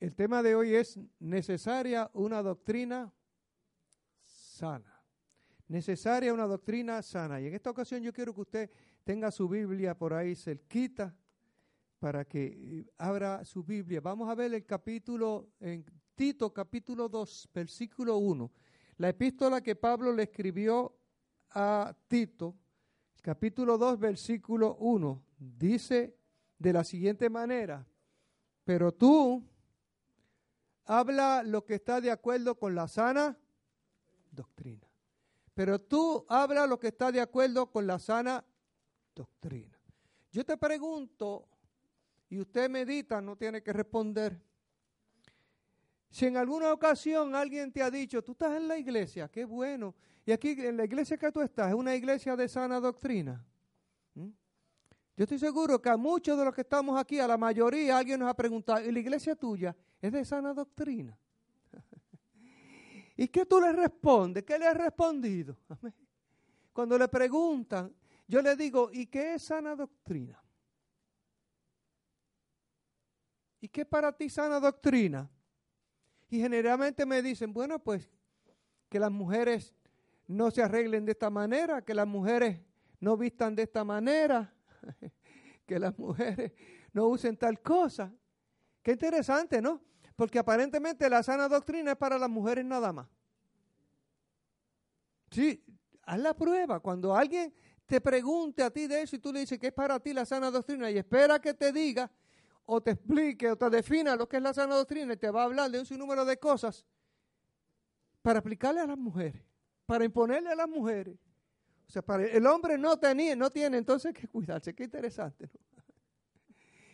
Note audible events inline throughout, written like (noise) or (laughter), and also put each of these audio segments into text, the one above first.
El tema de hoy es necesaria una doctrina sana. Necesaria una doctrina sana. Y en esta ocasión yo quiero que usted tenga su Biblia por ahí cerquita para que eh, abra su Biblia. Vamos a ver el capítulo en Tito capítulo 2, versículo 1. La epístola que Pablo le escribió a Tito, capítulo 2, versículo 1, dice de la siguiente manera, pero tú habla lo que está de acuerdo con la sana doctrina. Pero tú habla lo que está de acuerdo con la sana doctrina. Yo te pregunto, y usted medita, no tiene que responder. Si en alguna ocasión alguien te ha dicho, tú estás en la iglesia, qué bueno, y aquí en la iglesia que tú estás es una iglesia de sana doctrina. ¿Mm? Yo estoy seguro que a muchos de los que estamos aquí, a la mayoría, alguien nos ha preguntado, ¿y la iglesia tuya es de sana doctrina? (laughs) ¿Y qué tú le respondes? ¿Qué le has respondido? Cuando le preguntan, yo le digo, ¿y qué es sana doctrina? ¿Y qué para ti sana doctrina? Y generalmente me dicen, bueno, pues que las mujeres no se arreglen de esta manera, que las mujeres no vistan de esta manera, (laughs) que las mujeres no usen tal cosa. Qué interesante, ¿no? Porque aparentemente la sana doctrina es para las mujeres nada más. Sí, haz la prueba. Cuando alguien te pregunte a ti de eso y tú le dices que es para ti la sana doctrina y espera que te diga o te explique o te defina lo que es la sana doctrina y te va a hablar de un sinnúmero de cosas para aplicarle a las mujeres, para imponerle a las mujeres. O sea, para el hombre no tenía, no tiene entonces que cuidarse. Qué interesante. (laughs)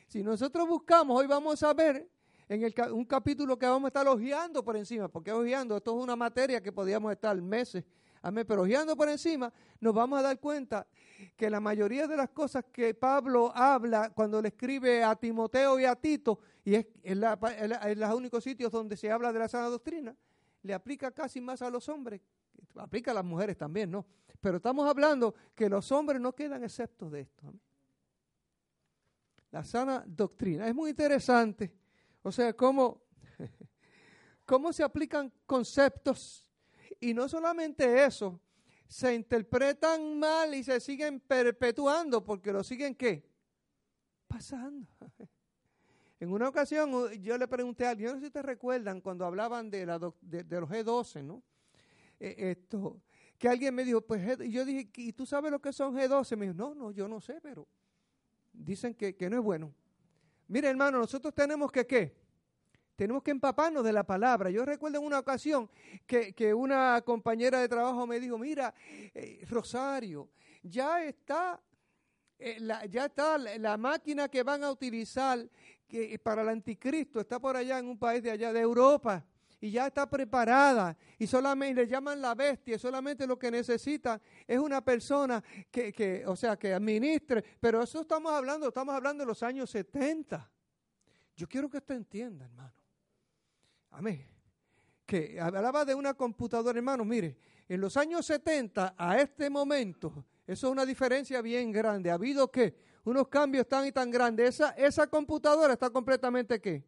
Si nosotros buscamos, hoy vamos a ver en el, un capítulo que vamos a estar hojeando por encima, porque hojeando, esto es una materia que podíamos estar meses Amén. Pero hojeando por encima, nos vamos a dar cuenta que la mayoría de las cosas que Pablo habla cuando le escribe a Timoteo y a Tito, y es en, los únicos sitios donde se habla de la sana doctrina, le aplica casi más a los hombres, aplica a las mujeres también, ¿no? Pero estamos hablando que los hombres no quedan exceptos de esto. La sana doctrina. Es muy interesante. O sea, cómo, (laughs) cómo se aplican conceptos y no solamente eso, se interpretan mal y se siguen perpetuando porque lo siguen qué? Pasando. (laughs) En una ocasión yo le pregunté a alguien, no sé si te recuerdan cuando hablaban de, los G12, ¿no? Eh, esto, que alguien me dijo, pues yo dije, ¿y tú sabes lo que son G12? Me dijo, no, no, yo no sé, pero dicen que, que no es bueno. Mire, hermano, nosotros tenemos que qué? Tenemos que empaparnos de la palabra. Yo recuerdo en una ocasión que, una compañera de trabajo me dijo, mira, eh, Rosario, ya está, eh, la, ya está la, máquina que van a utilizar que, para el anticristo, está por allá en un país de allá de Europa y ya está preparada y solamente le llaman la bestia, solamente lo que necesita es una persona que, que, o sea, que administre, pero eso estamos hablando, estamos hablando de los años 70. Yo quiero que usted entienda, hermano. Amén. Que hablaba de una computadora, hermano, mire, en los años 70 a este momento, eso es una diferencia bien grande. Ha habido que unos cambios tan y tan grandes. Esa, esa computadora está completamente qué?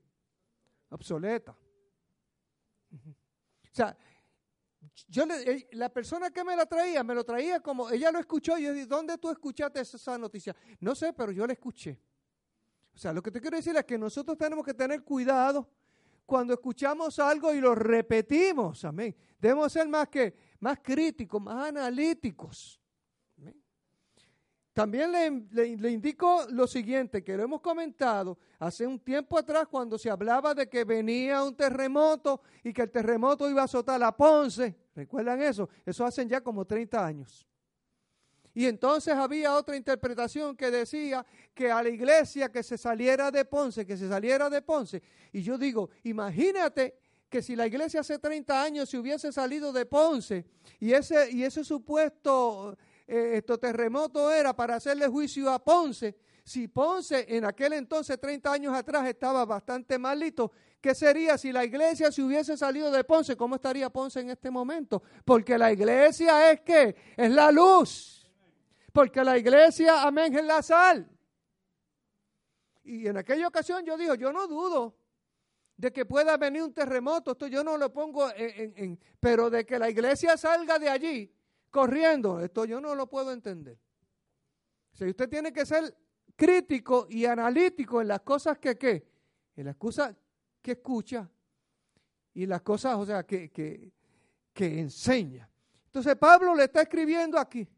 Obsoleta. O sea, yo le, la persona que me la traía, me lo traía como, ella lo escuchó y yo dije, ¿dónde tú escuchaste esa noticia? No sé, pero yo la escuché. O sea, lo que te quiero decir es que nosotros tenemos que tener cuidado cuando escuchamos algo y lo repetimos, amén. Debemos ser más que más críticos, más analíticos. También le, le, indico lo siguiente, que lo hemos comentado hace un tiempo atrás cuando se hablaba de que venía un terremoto y que el terremoto iba a azotar a Ponce. ¿Recuerdan eso? Eso hacen ya como 30 años. Y entonces había otra interpretación que decía que a la iglesia que se saliera de Ponce, que se saliera de Ponce. Y yo digo, imagínate que si la iglesia hace 30 años se hubiese salido de Ponce y ese, y ese supuesto eh, terremoto era para hacerle juicio a Ponce, si Ponce en aquel entonces, 30 años atrás, estaba bastante malito, ¿qué sería si la iglesia se hubiese salido de Ponce? ¿Cómo estaría Ponce en este momento? Porque la iglesia es que es la luz. Porque la iglesia, amén, es la sal. Y en aquella ocasión yo digo, yo no dudo de que pueda venir un terremoto, esto yo no lo pongo en, pero de que la iglesia salga de allí corriendo, esto yo no lo puedo entender. Si usted tiene que ser crítico y analítico en las cosas que, ¿qué? En las cosas que escucha y las cosas, o sea, que, que, que enseña. Entonces Pablo le está escribiendo aquí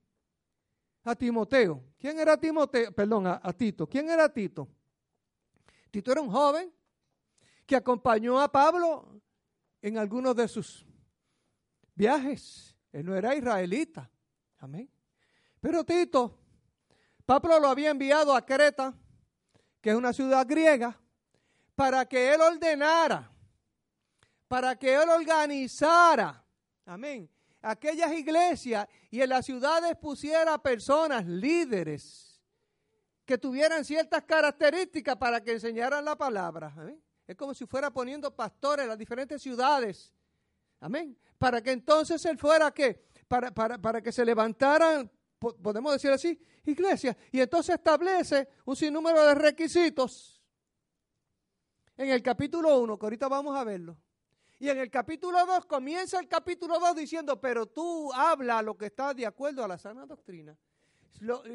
a Timoteo. ¿Quién era Timoteo? Perdón, a, a Tito. ¿Quién era Tito? Tito era un joven que acompañó a Pablo en algunos de sus viajes. Él no era israelita. Amén. Pero Tito, Pablo lo había enviado a Creta, que es una ciudad griega, para que él ordenara, para que él organizara, amén, aquellas iglesias y en las ciudades pusiera personas, líderes, que tuvieran ciertas características para que enseñaran la palabra. Amén. Es como si fuera poniendo pastores en las diferentes ciudades. Amén. Para que entonces él fuera que, para, para, para que se levantaran, podemos decir así, iglesias. Y entonces establece un sinnúmero de requisitos. En el capítulo 1, que ahorita vamos a verlo. Y en el capítulo 2 comienza el capítulo 2 diciendo, pero tú habla lo que está de acuerdo a la sana doctrina.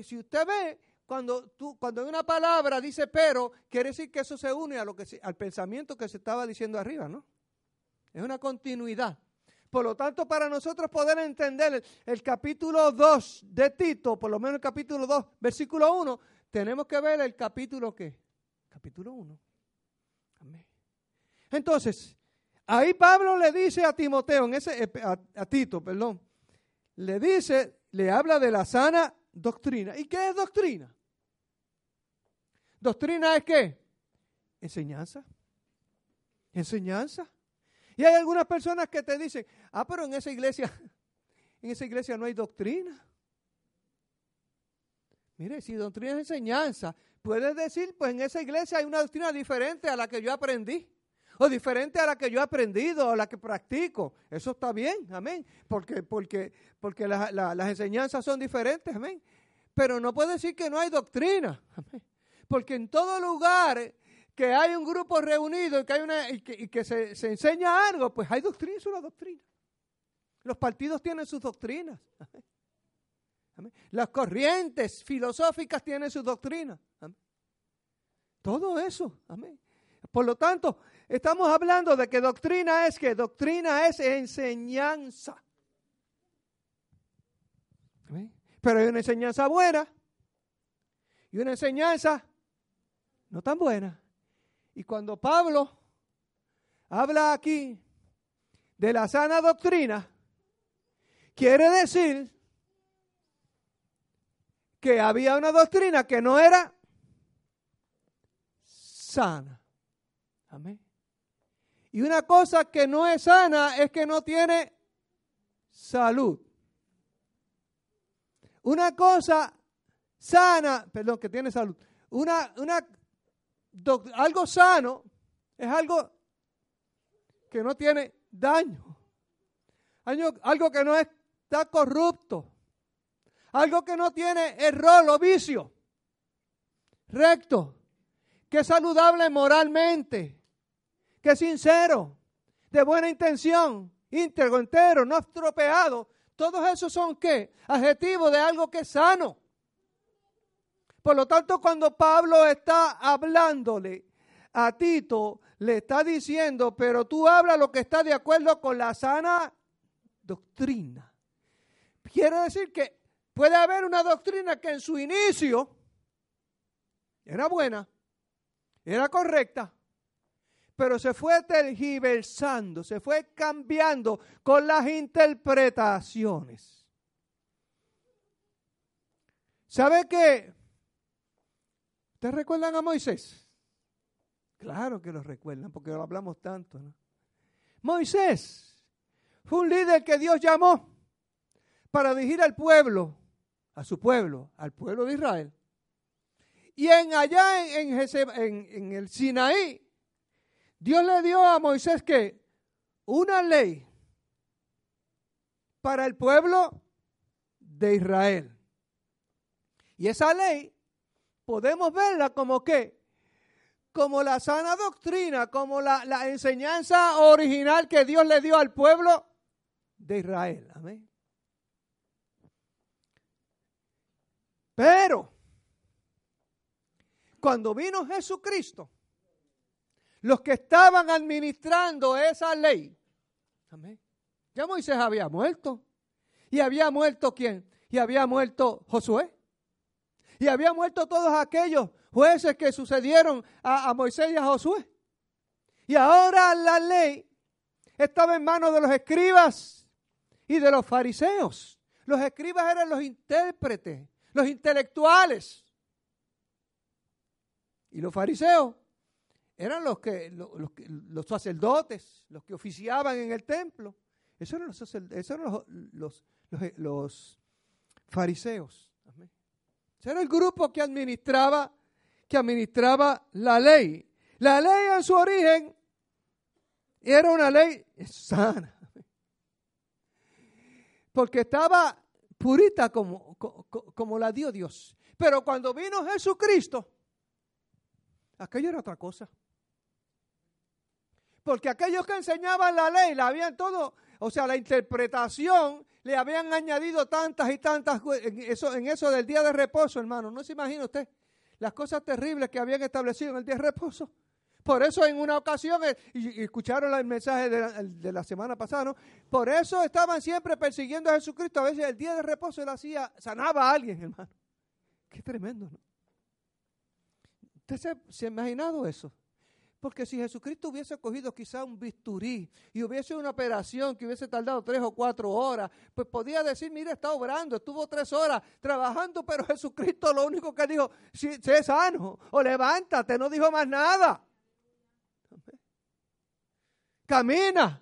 si usted ve, cuando, tú, cuando una palabra dice pero, quiere decir que eso se une a lo que al pensamiento que se estaba diciendo arriba, ¿no? Es una continuidad. Por lo tanto, para nosotros poder entender el, capítulo 2 de Tito, por lo menos el capítulo 2, versículo 1, tenemos que ver el capítulo qué? Capítulo 1. Amén. Entonces, ahí Pablo le dice a Timoteo, en ese, eh, a Tito, perdón, le dice, le habla de la sana doctrina. ¿Y qué es doctrina? Doctrina es qué? Enseñanza. Enseñanza. Y hay algunas personas que te dicen, ah, pero en esa iglesia, (laughs) en esa iglesia no hay doctrina. Mire, si doctrina es enseñanza, puedes decir, pues en esa iglesia hay una doctrina diferente a la que yo aprendí, o diferente a la que yo he aprendido, o la que practico. Eso está bien, amén, porque, porque, porque las enseñanzas son diferentes, amén. Pero no puede decir que no hay doctrina, amén. Porque en todo lugar que hay un grupo reunido y que, hay una, y que, se, enseña algo, pues hay doctrina, es una doctrina. Los partidos tienen sus doctrinas. Las corrientes filosóficas tienen sus doctrinas. Todo eso. Amén. Por lo tanto, estamos hablando de que doctrina es que doctrina es enseñanza. Pero hay una enseñanza buena y una enseñanza no tan buena. Y cuando Pablo habla aquí de la sana doctrina, quiere decir que había una doctrina que no era sana. Amén. Y una cosa que no es sana es que no tiene salud. Una cosa sana, perdón, que tiene salud. Una, una algo sano es algo que no tiene daño. Algo, que no está corrupto. Algo que no tiene error o vicio. Recto. Que es saludable moralmente. Que es sincero. De buena intención. Íntegro, entero, no estropeado. Todos esos son qué? Adjetivos de algo que es sano. Por lo tanto, cuando Pablo está hablándole a Tito, le está diciendo, pero tú hablas lo que está de acuerdo con la sana doctrina. Quiere decir que puede haber una doctrina que en su inicio era buena, era correcta, pero se fue tergiversando, se fue cambiando con las interpretaciones. ¿Sabe qué? ¿Ustedes recuerdan a Moisés? Claro que lo recuerdan porque lo hablamos tanto. Moisés fue un líder que Dios llamó para dirigir al pueblo, a su pueblo, al pueblo de Israel. Y en allá en, en, el Sinaí, Dios le dio a Moisés que una ley para el pueblo de Israel. Y esa ley podemos verla como que, como la sana doctrina, como la, la enseñanza original que Dios le dio al pueblo de Israel. Amén. Pero, cuando vino Jesucristo, los que estaban administrando esa ley, amén, ya Moisés había muerto. ¿Y había muerto quién? Y había muerto Josué. Y había muerto todos aquellos jueces que sucedieron a, Moisés y a Josué. Y ahora la ley estaba en manos de los escribas y de los fariseos. Los escribas eran los intérpretes, los intelectuales. Y los fariseos eran los que los, los, sacerdotes, los que oficiaban en el templo. Esos eran los, esos eran los, los fariseos. Ese era el grupo que administraba, que administraba la ley. La ley en su origen era una ley sana. Porque estaba purita como, como, la dio Dios. Pero cuando vino Jesucristo, aquello era otra cosa. Porque aquellos que enseñaban la ley, la habían todo, o sea, la interpretación, le habían añadido tantas y tantas en eso, en eso del día de reposo, hermano. ¿No se imagina usted las cosas terribles que habían establecido en el día de reposo? Por eso en una ocasión, eh, y, escucharon el mensaje de la, semana pasada, ¿no? Por eso estaban siempre persiguiendo a Jesucristo. A veces el día de reposo él hacía, sanaba a alguien, hermano. Qué tremendo, ¿no? ¿Usted se, ha imaginado eso? Porque si Jesucristo hubiese cogido quizá un bisturí y hubiese una operación que hubiese tardado tres o cuatro horas, pues podía decir, mire, está obrando, estuvo tres horas trabajando, pero (laughs) Jesucristo lo único que dijo, sé sano o levántate, no dijo más nada camina.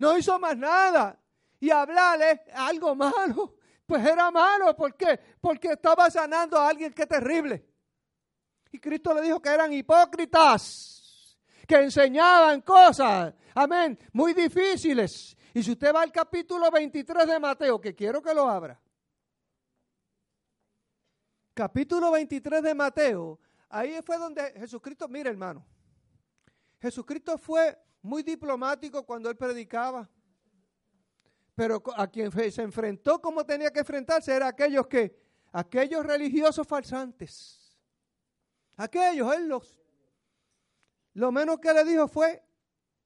No hizo más nada. Y hablarle algo malo. Pues era malo. ¿Por qué? Porque estaba sanando a alguien que terrible. Y Cristo le dijo que eran hipócritas. Que enseñaban cosas. Amén. Muy difíciles. Y si usted va al capítulo 23 de Mateo, que quiero que lo abra. Capítulo 23 de Mateo. Ahí fue donde Jesucristo, mire hermano, Jesucristo fue muy diplomático cuando él predicaba. Pero a quien se enfrentó como tenía que enfrentarse era aquellos que, aquellos religiosos falsantes. Aquellos, él los, lo menos que le dijo fue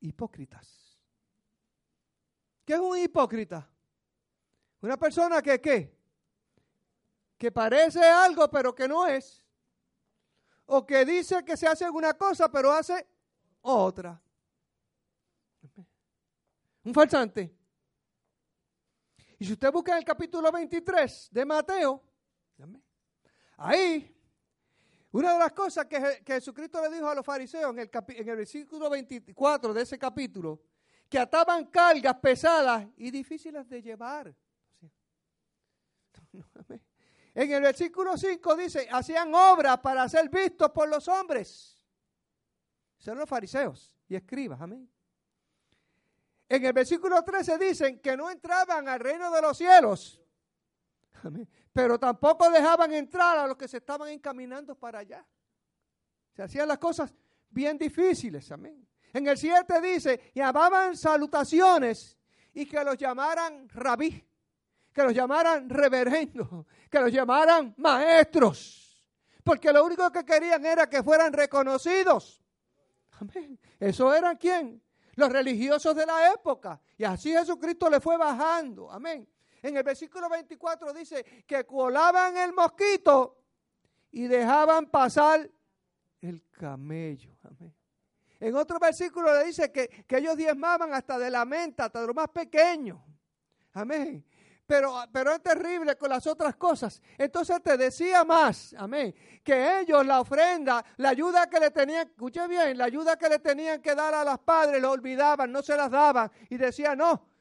hipócritas. ¿Qué es un hipócrita? Una persona que qué? Que parece algo pero que no es. O que dice que se hace una cosa pero hace otra. Un falsante. Y si usted busca en el capítulo 23 de Mateo, ahí, una de las cosas que, Jesucristo le dijo a los fariseos en el, en el versículo 24 de ese capítulo, que ataban cargas pesadas y difíciles de llevar. (laughs) En el versículo 5 dice, hacían obras para ser vistos por los hombres. Son los fariseos y escribas, amén. En el versículo 13 dicen que no entraban al reino de los cielos, pero tampoco dejaban entrar a los que se estaban encaminando para allá. Se hacían las cosas bien difíciles, amén. En el 7 dice, llamaban salutaciones y que los llamaran rabí, que los llamaran reverendo, que los llamaran maestros, porque lo único que querían era que fueran reconocidos. Amén. ¿Eso eran quién? los religiosos de la época. Y así Jesucristo le fue bajando. Amén. En el versículo 24 dice que colaban el mosquito y dejaban pasar el camello. Amén. En otro versículo le dice que, que ellos diezmaban hasta de la menta, hasta de lo más pequeño. Amén pero, pero es terrible con las otras cosas. Entonces te decía más, amén, que ellos la ofrenda, la ayuda que le tenían, escuche bien, la ayuda que le tenían que dar a las padres, lo olvidaban, no se las daban y decían, no,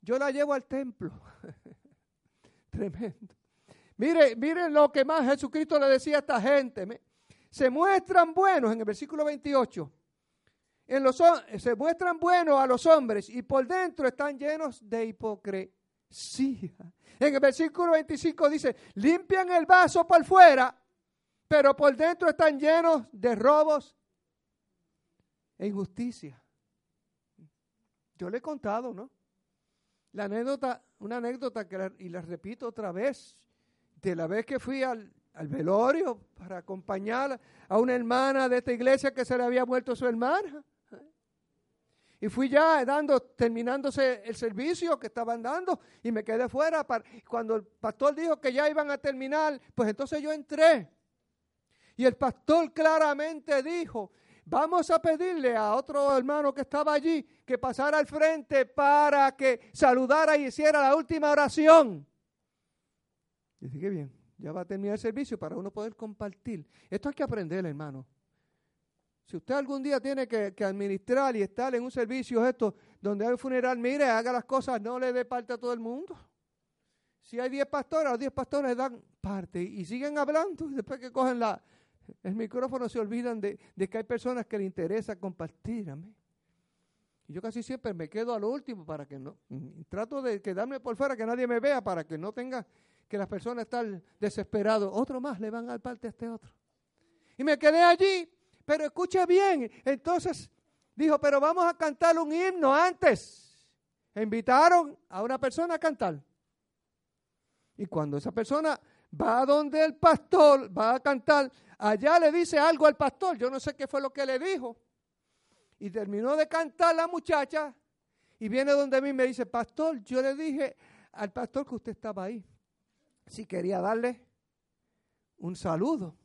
yo la llevo al templo. (laughs) Tremendo. Mire, miren lo que más Jesucristo le decía a esta gente. Se muestran buenos en el versículo 28. En los, se muestran buenos a los hombres y por dentro están llenos de hipocresía Sí. En el versículo 25 dice, limpian el vaso por fuera, pero por dentro están llenos de robos e injusticia. Yo le he contado, ¿no? La anécdota, una anécdota que y la repito otra vez, de la vez que fui al, al velorio para acompañar a una hermana de esta iglesia que se le había muerto su hermana. Y fui ya dando, terminándose el servicio que estaban dando y me quedé fuera. Cuando el pastor dijo que ya iban a terminar, pues entonces yo entré. Y el pastor claramente dijo, vamos a pedirle a otro hermano que estaba allí que pasara al frente para que saludara y hiciera la última oración. Y dije, bien, ya va a terminar el servicio para uno poder compartir. Esto hay que aprender, hermano. Si usted algún día tiene que, administrar y estar en un servicio esto, donde hay un funeral, mire, haga las cosas, no le dé parte a todo el mundo. Si hay 10 pastores, los 10 pastores dan parte y siguen hablando y después que cogen la, el micrófono se olvidan de, que hay personas que le interesa compartir. Amén. Y yo casi siempre me quedo al último para que no, trato de quedarme por fuera, que nadie me vea, para que no tenga que las personas están desesperados. Otro más le van al parte a este otro. Y me quedé allí pero escuche bien, entonces dijo, pero vamos a cantar un himno antes. invitaron a una persona a cantar. Y cuando esa persona va a donde el pastor va a cantar, allá le dice algo al pastor, yo no sé qué fue lo que le dijo. Y terminó de cantar la muchacha y viene donde mí me dice, pastor, yo le dije al pastor que usted estaba ahí, si quería darle un saludo.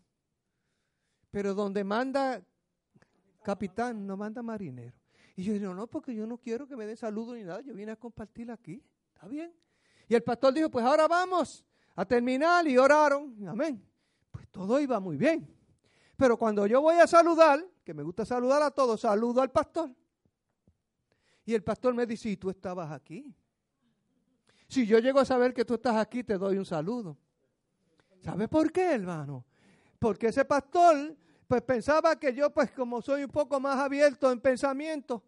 Pero donde manda capitán, no manda marinero. Y yo digo, no, porque yo no quiero que me den saludo ni nada, yo vine a compartir aquí. ¿Está bien? Y el pastor dijo, pues ahora vamos a terminar y oraron. Amén. Pues todo iba muy bien. Pero cuando yo voy a saludar, que me gusta saludar a todos, saludo al pastor. Y el pastor me dice, ¿y tú estabas aquí? Si yo llego a saber que tú estás aquí, te doy un saludo. ¿Sabe por qué, hermano? Porque ese pastor pues pensaba que yo, pues como soy un poco más abierto en pensamiento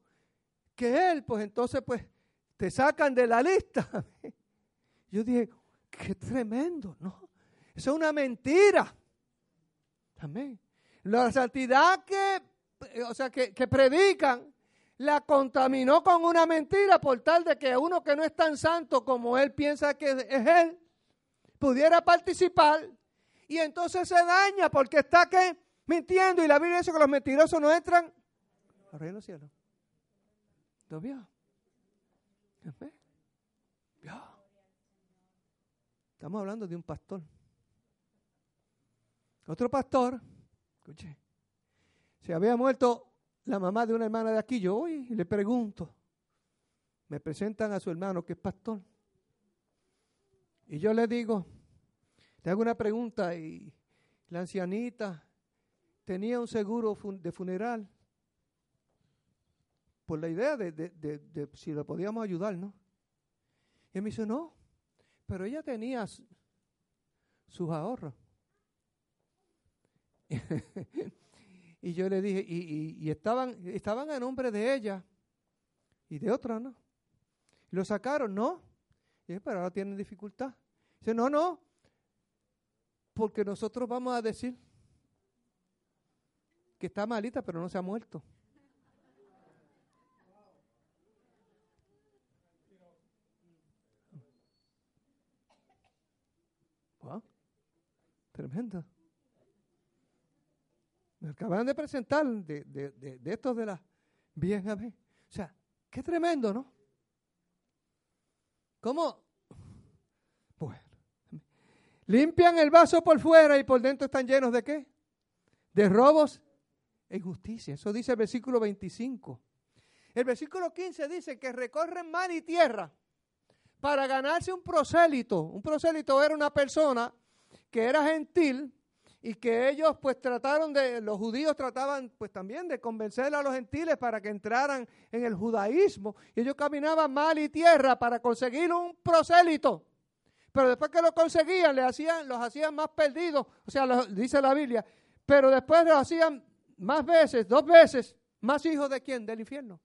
que él, pues entonces pues te sacan de la lista. (laughs) Yo dije, qué tremendo, ¿no? Eso es una mentira. Amén. La santidad que, o sea, que, que predican, la contaminó con una mentira por tal de que uno que no es tan santo como él piensa que es él, pudiera participar y entonces se daña porque está que mintiendo. Y la Biblia dice que los mentirosos no entran al reino del cielo. ¿Lo vio? Estamos hablando de un pastor. Otro pastor, escuche, se había muerto la mamá de una hermana de aquí. Yo voy y le pregunto. Me presentan a su hermano que es pastor. Y yo le digo, le hago una pregunta y la ancianita tenía un seguro de funeral por la idea de, si le podíamos ayudar, ¿no? Y me dice, no, pero ella tenía sus ahorros. (laughs) y yo le dije, y, estaban, estaban a nombre de ella y de otra, ¿no? lo sacaron, no. Y dije, pero ahora tienen dificultad. Dice, no, no, porque nosotros vamos a decir que está malita, pero no se ha muerto. Wow. Tremendo. Me acaban de presentar de, de, de, de estos de las O sea, qué tremendo, ¿no? ¿Cómo? Bueno. Limpian el vaso por fuera y por dentro están llenos de qué? De robos e injusticia. Eso dice el versículo 25. El versículo 15 dice que recorren mar y tierra para ganarse un prosélito. Un prosélito era una persona que era gentil y que ellos pues trataron de, los judíos trataban pues también de convencer a los gentiles para que entraran en el judaísmo. Y ellos caminaban mar y tierra para conseguir un prosélito. Pero después que lo conseguían, le hacían, los hacían más perdidos, o sea, dice la Biblia, pero después los hacían más veces, dos veces, más hijos de quién? Del infierno.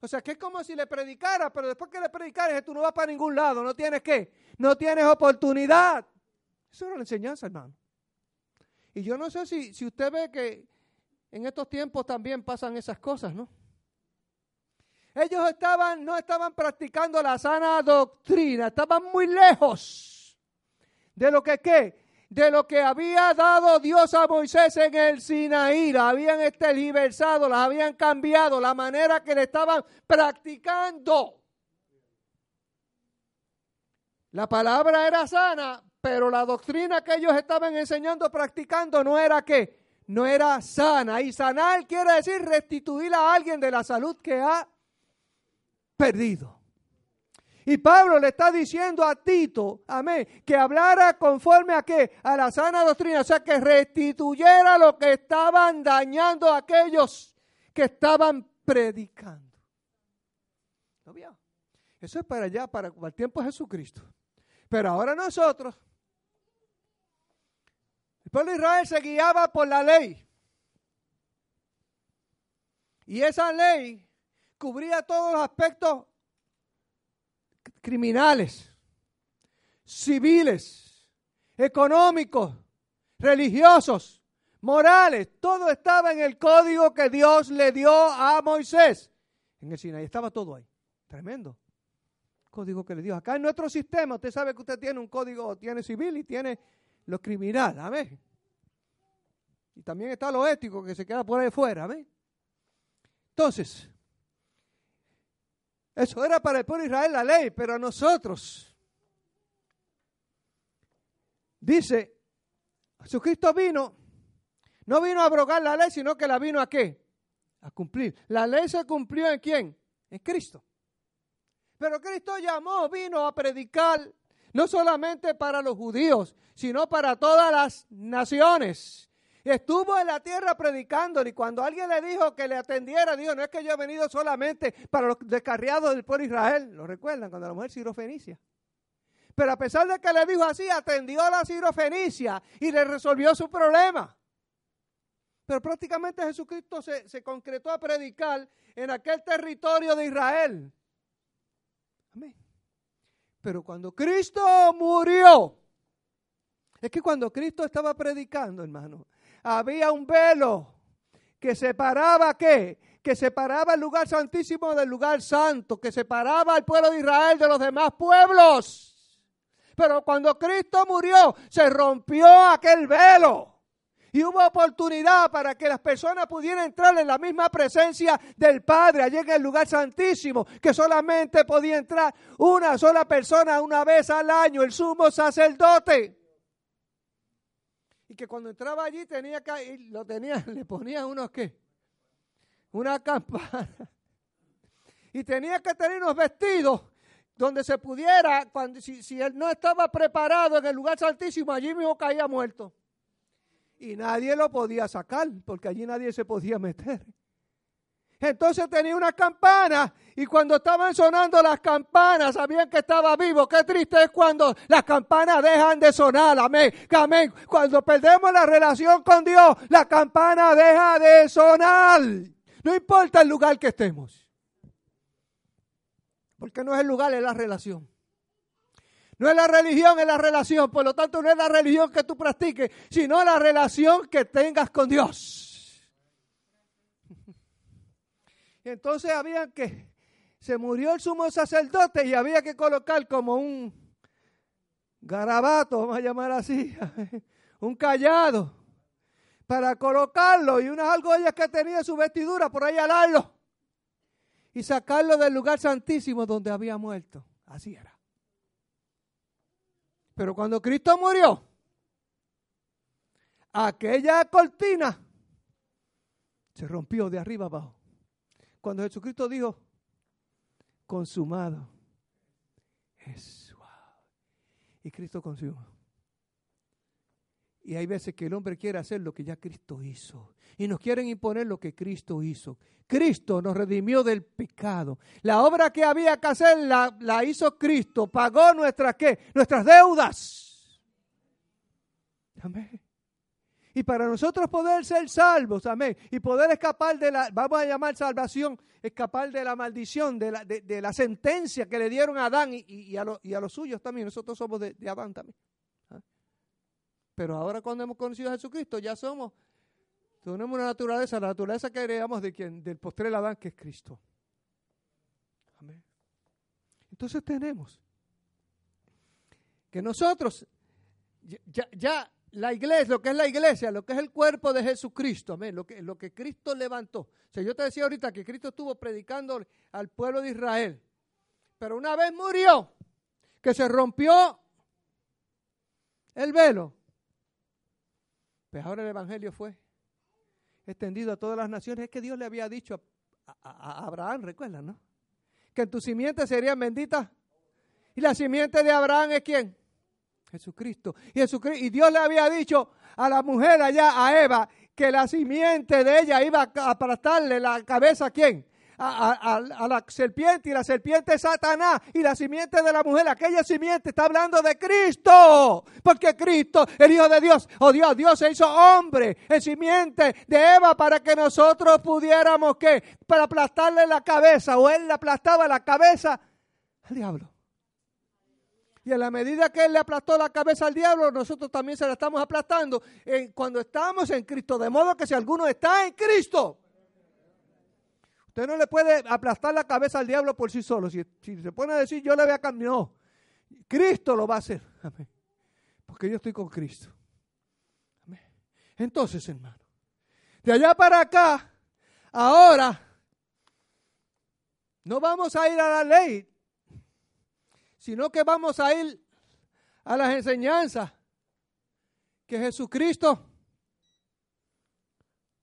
O sea, que es como si le predicara, pero después que le predicares, tú no vas para ningún lado, no tienes qué, no tienes oportunidad. Eso era la enseñanza, hermano. Y yo no sé si, si usted ve que en estos tiempos también pasan esas cosas, ¿no? Ellos estaban, no estaban practicando la sana doctrina, estaban muy lejos de lo que qué, de lo que había dado Dios a Moisés en el Sinaí. La habían esteriversado, las habían cambiado, la manera que le estaban practicando. La palabra era sana, pero la doctrina que ellos estaban enseñando, practicando, no era qué, no era sana. Y sanar quiere decir restituir a alguien de la salud que ha perdido. Y Pablo le está diciendo a Tito, amén, que hablara conforme a qué? A la sana doctrina, o sea, que restituyera lo que estaban dañando a aquellos que estaban predicando. ¿Lo vio? Eso es para allá, para el tiempo de Jesucristo. Pero ahora nosotros, pueblo Israel se guiaba por la ley. Y esa ley cubría todos los aspectos criminales, civiles, económicos, religiosos, morales. Todo estaba en el código que Dios le dio a Moisés. En el Sinaí estaba todo ahí. Tremendo. Código que le dio. Acá en nuestro sistema, usted sabe que usted tiene un código, tiene civil y tiene lo criminal. Amén. Y también está lo ético que se queda por ahí fuera. Amén. Entonces, eso era para el pueblo de Israel la ley, pero a nosotros, dice, Jesucristo vino, no vino a abrogar la ley, sino que la vino a qué? A cumplir. La ley se cumplió en quién? En Cristo. Pero Cristo llamó, vino a predicar, no solamente para los judíos, sino para todas las naciones. Estuvo en la tierra predicando y cuando alguien le dijo que le atendiera, dijo, no es que yo he venido solamente para los descarriados del pueblo de Israel. ¿Lo recuerdan? Cuando la mujer sirofenicia. Pero a pesar de que le dijo así, atendió a la sirofenicia y le resolvió su problema. Pero prácticamente Jesucristo se, se concretó a predicar en aquel territorio de Israel. Amén. Pero cuando Cristo murió, es que cuando Cristo estaba predicando, hermano, había un velo que separaba qué? Que separaba el lugar santísimo del lugar santo, que separaba al pueblo de Israel de los demás pueblos. Pero cuando Cristo murió, se rompió aquel velo. Y hubo oportunidad para que las personas pudieran entrar en la misma presencia del Padre, allí en el lugar santísimo, que solamente podía entrar una sola persona una vez al año, el sumo sacerdote y que cuando entraba allí tenía que, lo tenía, (laughs) le ponía unos qué, una campana. Y tenía que tener unos vestidos donde se pudiera, cuando, si, si él no estaba preparado en el lugar santísimo, allí mismo caía muerto. Y nadie lo podía sacar, porque allí nadie se podía meter. Entonces tenía una campana y cuando estaban sonando las campanas sabían que estaba vivo. Qué triste es cuando las campanas dejan de sonar. Amén. Amén. Cuando perdemos la relación con Dios, la campana deja de sonar. No importa el lugar que estemos. Porque no es el lugar, es la relación. No es la religión, es la relación. Por lo tanto, no es la religión que tú practiques, sino la relación que tengas con Dios. (laughs) entonces había que, se murió el sumo sacerdote y había que colocar como un garabato, vamos a llamar así, (laughs) un callado, para colocarlo y unas argollas que tenía su vestidura por ahí alarlo y sacarlo del lugar santísimo donde había muerto. Así era. Pero cuando Cristo murió, aquella cortina se rompió de arriba abajo. Cuando Jesucristo dijo, consumado, es suave. Y Cristo consumó. Y hay veces que el hombre quiere hacer lo que ya Cristo hizo. Y nos quieren imponer lo que Cristo hizo. Cristo nos redimió del pecado. La obra que había que hacer la, la hizo Cristo. Pagó nuestras qué? Nuestras deudas. Amén. Y para nosotros poder ser salvos, amén, y poder escapar de la, vamos a llamar salvación, escapar de la maldición, de la, de, la sentencia que le dieron a Adán y, a, y, a, los suyos también, nosotros somos de, Adán también. Pero ahora cuando hemos conocido a Jesucristo ya somos, tenemos una naturaleza, la naturaleza que heredamos de quien, del postrer Adán que es Cristo. Amén. Entonces tenemos que nosotros ya, ya la iglesia, lo que es la iglesia, lo que es el cuerpo de Jesucristo, amén, lo que, lo que Cristo levantó. O sea, yo te decía ahorita que Cristo estuvo predicando al pueblo de Israel, pero una vez murió, que se rompió el velo, pues ahora el Evangelio fue extendido a todas las naciones. Es que Dios le había dicho a, Abraham, recuerdan, ¿no? Que en tu simiente serían benditas. ¿Y la simiente de Abraham es quién? Jesucristo. Y, Jesucristo. y Dios le había dicho a la mujer allá, a Eva, que la simiente de ella iba a aplastarle la cabeza a quién? A, la serpiente y la serpiente es Satanás y la simiente de la mujer, aquella simiente está hablando de Cristo, porque Cristo, el Hijo de Dios, oh Dios, Dios se hizo hombre, el simiente de Eva para que nosotros pudiéramos que, para aplastarle la cabeza o él le aplastaba la cabeza al diablo. Y en la medida que Él le aplastó la cabeza al diablo, nosotros también se la estamos aplastando cuando estamos en Cristo. De modo que si alguno está en Cristo, usted no le puede aplastar la cabeza al diablo por sí solo. Si, se pone a decir, yo le voy a cambiar, no. Cristo lo va a hacer. (laughs) Amén. Porque yo estoy con Cristo. Entonces, hermano, de allá para acá, ahora, no vamos a ir a la ley sino que vamos a ir a las enseñanzas que Jesucristo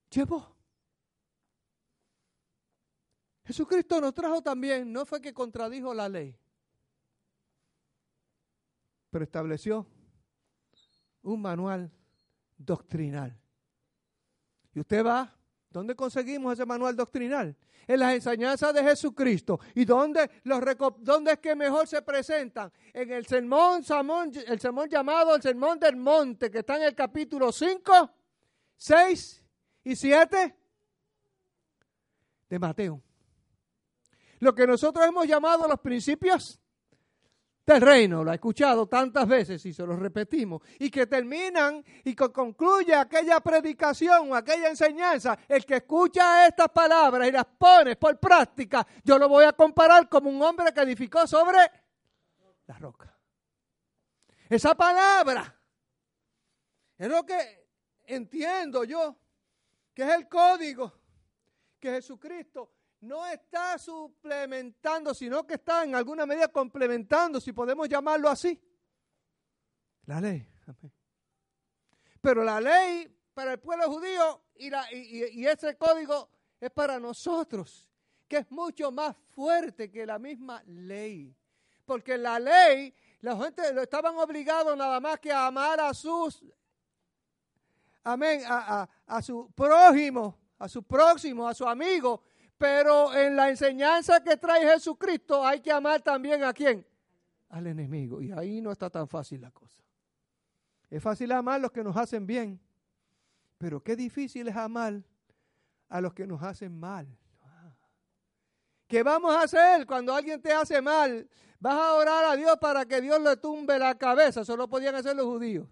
llevó. Jesucristo nos trajo también, no fue que contradijo la ley, pero estableció un manual doctrinal. Y usted va ¿Dónde conseguimos ese manual doctrinal? En las enseñanzas de Jesucristo. ¿Y dónde, los, es que mejor se presentan? En el sermón, el sermón llamado el Sermón del Monte, que está en el capítulo 5, 6 y 7 de Mateo. Lo que nosotros hemos llamado los principios del reino, lo ha escuchado tantas veces y se lo repetimos, y que terminan y que concluye aquella predicación aquella enseñanza, el que escucha estas palabras y las pone por práctica, yo lo voy a comparar como un hombre que edificó sobre la roca. Esa palabra es lo que entiendo yo, que es el código que Jesucristo no está suplementando, sino que está en alguna medida complementando, si podemos llamarlo así, la ley. Pero la ley para el pueblo judío y, y, ese código es para nosotros, que es mucho más fuerte que la misma ley. Porque la ley, la gente lo estaban obligados nada más que a amar a sus, amén, a, a su prójimo, a su próximo, a su amigo, pero en la enseñanza que trae Jesucristo hay que amar también a quién? Al enemigo. Y ahí no está tan fácil la cosa. Es fácil amar a los que nos hacen bien, pero qué difícil es amar a los que nos hacen mal. ¿Qué vamos a hacer cuando alguien te hace mal? Vas a orar a Dios para que Dios le tumbe la cabeza. Eso lo podían hacer los judíos.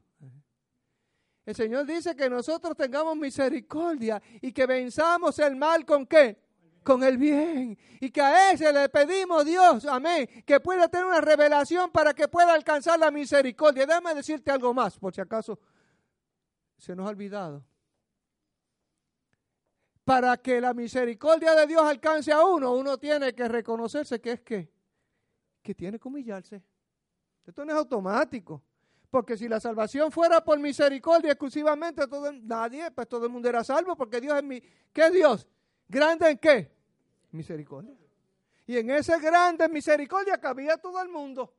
El Señor dice que nosotros tengamos misericordia y que venzamos el mal con qué? Con el bien. Y que a ese le pedimos, Dios, amén, que pueda tener una revelación para que pueda alcanzar la misericordia. Déjame decirte algo más, por si acaso se nos ha olvidado. Para que la misericordia de Dios alcance a uno, uno tiene que reconocerse que es que, que tiene que humillarse. Esto no es automático. Porque si la salvación fuera por misericordia exclusivamente, todo, nadie, pues todo el mundo era salvo, porque Dios es mi. ¿Qué Dios? ¿Grande en qué? Misericordia. Y en esa grande misericordia cabía todo el mundo.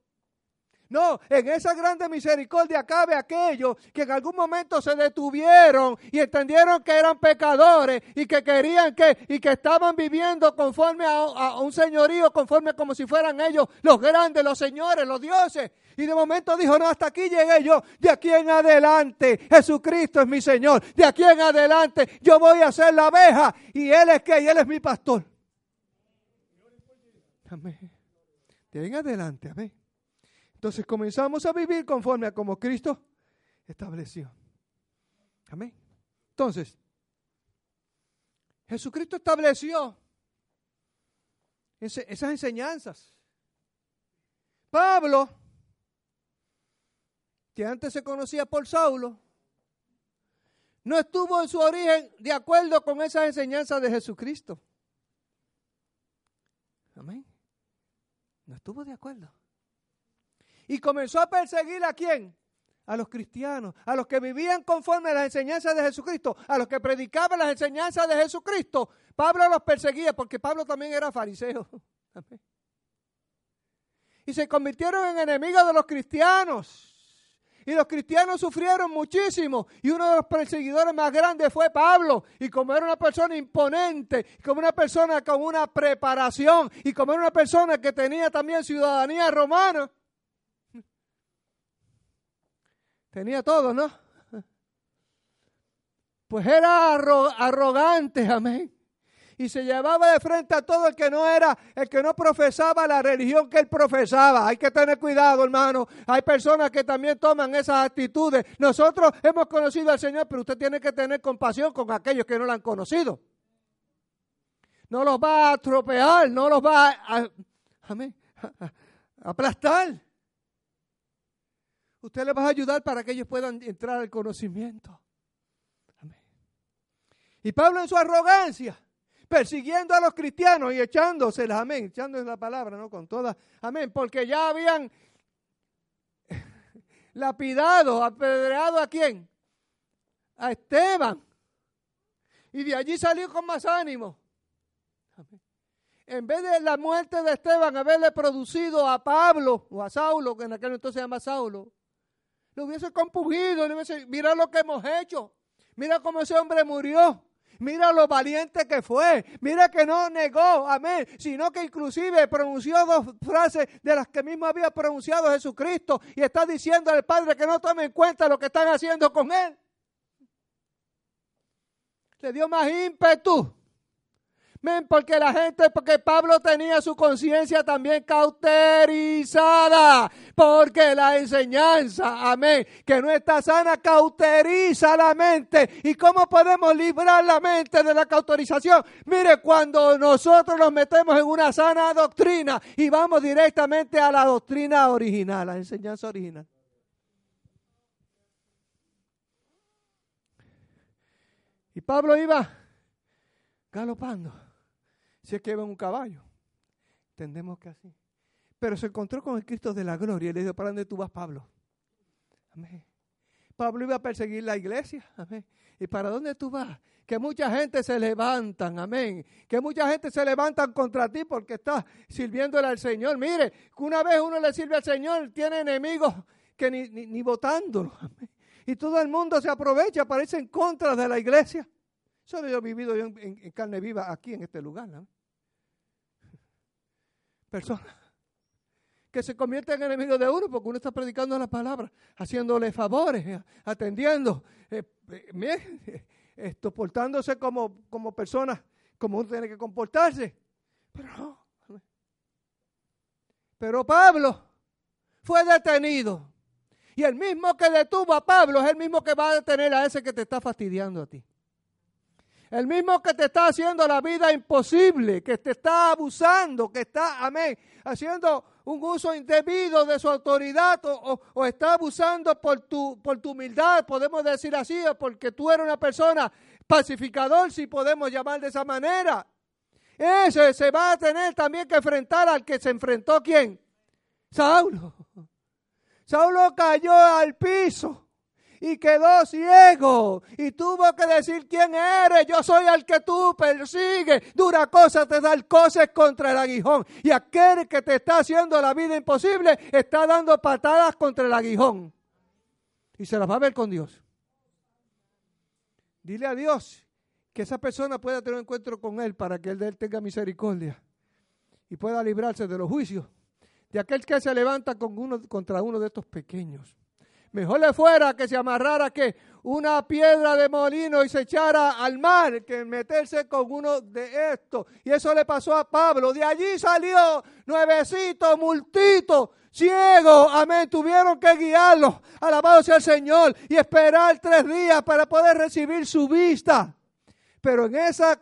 No, en esa grande misericordia cabe aquellos que en algún momento se detuvieron y entendieron que eran pecadores y que querían que y que estaban viviendo conforme a, un señorío, conforme como si fueran ellos los grandes, los señores, los dioses. Y de momento dijo, no, hasta aquí llegué yo. De aquí en adelante, Jesucristo es mi Señor. De aquí en adelante, yo voy a ser la abeja. Y Él es que, y Él es mi pastor. Amén. De en adelante, amén. Entonces comenzamos a vivir conforme a como Cristo estableció. Amén. Entonces, Jesucristo estableció esas enseñanzas. Pablo, que antes se conocía por Saulo, no estuvo en su origen de acuerdo con esas enseñanzas de Jesucristo. Amén. No estuvo de acuerdo. Y comenzó a perseguir a quién? A los cristianos, a los que vivían conforme a las enseñanzas de Jesucristo, a los que predicaban las enseñanzas de Jesucristo. Pablo los perseguía porque Pablo también era fariseo. (laughs) Y se convirtieron en enemigos de los cristianos. Y los cristianos sufrieron muchísimo. Y uno de los perseguidores más grandes fue Pablo. Y como era una persona imponente, como una persona con una preparación, y como era una persona que tenía también ciudadanía romana, tenía todo, ¿no? Pues era arrogante, amén y se llevaba de frente a todo el que no era, el que no profesaba la religión que él profesaba. Hay que tener cuidado, hermano. Hay personas que también toman esas actitudes. Nosotros hemos conocido al Señor, pero usted tiene que tener compasión con aquellos que no lo han conocido. No los va a atropellar, no los va a, aplastar. Usted les va a ayudar para que ellos puedan entrar al conocimiento. Amén. Y Pablo en su arrogancia persiguiendo a los cristianos y echándoselas, amén, echándoles la palabra, ¿no? Con todas, amén, porque ya habían (laughs) lapidado, apedreado a quién? A Esteban. Y de allí salió con más ánimo. En vez de la muerte de Esteban haberle producido a Pablo o a Saulo, que en aquel entonces se llama Saulo, lo hubiese compungido, le hubiese, mira lo que hemos hecho, mira cómo ese hombre murió. Mira lo valiente que fue. Mira que no negó, amén, sino que inclusive pronunció dos frases de las que mismo había pronunciado Jesucristo y está diciendo al Padre que no tome en cuenta lo que están haciendo con él. Le dio más ímpetu porque la gente, porque Pablo tenía su conciencia también cauterizada, porque la enseñanza, amén, que no está sana, cauteriza la mente. ¿Y cómo podemos librar la mente de la cauterización? Mire, cuando nosotros nos metemos en una sana doctrina y vamos directamente a la doctrina original, la enseñanza original. Y Pablo iba galopando si es que un caballo. Entendemos que así. Pero se encontró con el Cristo de la gloria y le dijo, ¿para dónde tú vas, Pablo? Amén. Pablo iba a perseguir la iglesia. Amén. ¿Y para dónde tú vas? Que mucha gente se levantan, amén. Que mucha gente se levantan contra ti porque estás sirviéndole al Señor. Mire, que una vez uno le sirve al Señor, tiene enemigos que ni, ni, votándolo. Y todo el mundo se aprovecha, aparece en contra de la iglesia. Eso he vivido yo en, carne viva aquí en este lugar. (laughs) Personas que se convierten en enemigos de uno porque uno está predicando la palabra, haciéndole favores, eh, atendiendo, eh, eh, (laughs) esto, portándose como, como personas, como uno tiene que comportarse. Pero no. Pero Pablo fue detenido. Y el mismo que detuvo a Pablo es el mismo que va a detener a ese que te está fastidiando a ti. El mismo que te está haciendo la vida imposible, que te está abusando, que está, amén, haciendo un uso indebido de su autoridad o, está abusando por tu, por tu humildad, podemos decir así, porque tú eres una persona pacificador, si podemos llamar de esa manera. Ese se va a tener también que enfrentar al que se enfrentó quién? Saulo. Saulo cayó al piso y quedó ciego. Y tuvo que decir quién eres, yo soy el que tú persigues, dura cosa te da el coces contra el aguijón. Y aquel que te está haciendo la vida imposible está dando patadas contra el aguijón. Y se las va a ver con Dios. Dile a Dios que esa persona pueda tener un encuentro con Él para que Él de Él tenga misericordia y pueda librarse de los juicios de aquel que se levanta con uno, contra uno de estos pequeños. Mejor le fuera que se amarrara que una piedra de molino y se echara al mar que meterse con uno de estos. Y eso le pasó a Pablo. De allí salió nuevecito, multito, ciego. Amén. Tuvieron que guiarlo. Alabado sea el Señor. Y esperar tres días para poder recibir su vista. Pero en, esa,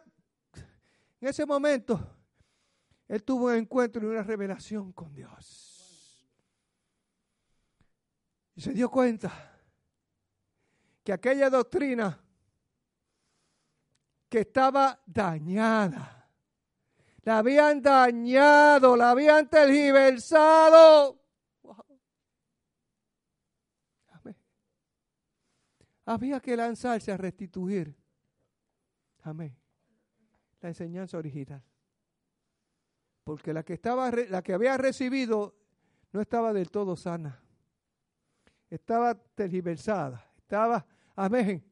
en ese momento, él tuvo un encuentro y una revelación con Dios. Se dio cuenta que aquella doctrina que estaba dañada, la habían dañado, la habían tergiversado. Había que lanzarse a restituir. Amén. La enseñanza original. Porque la que estaba la que había recibido no estaba del todo sana. Estaba tergiversada, estaba amén,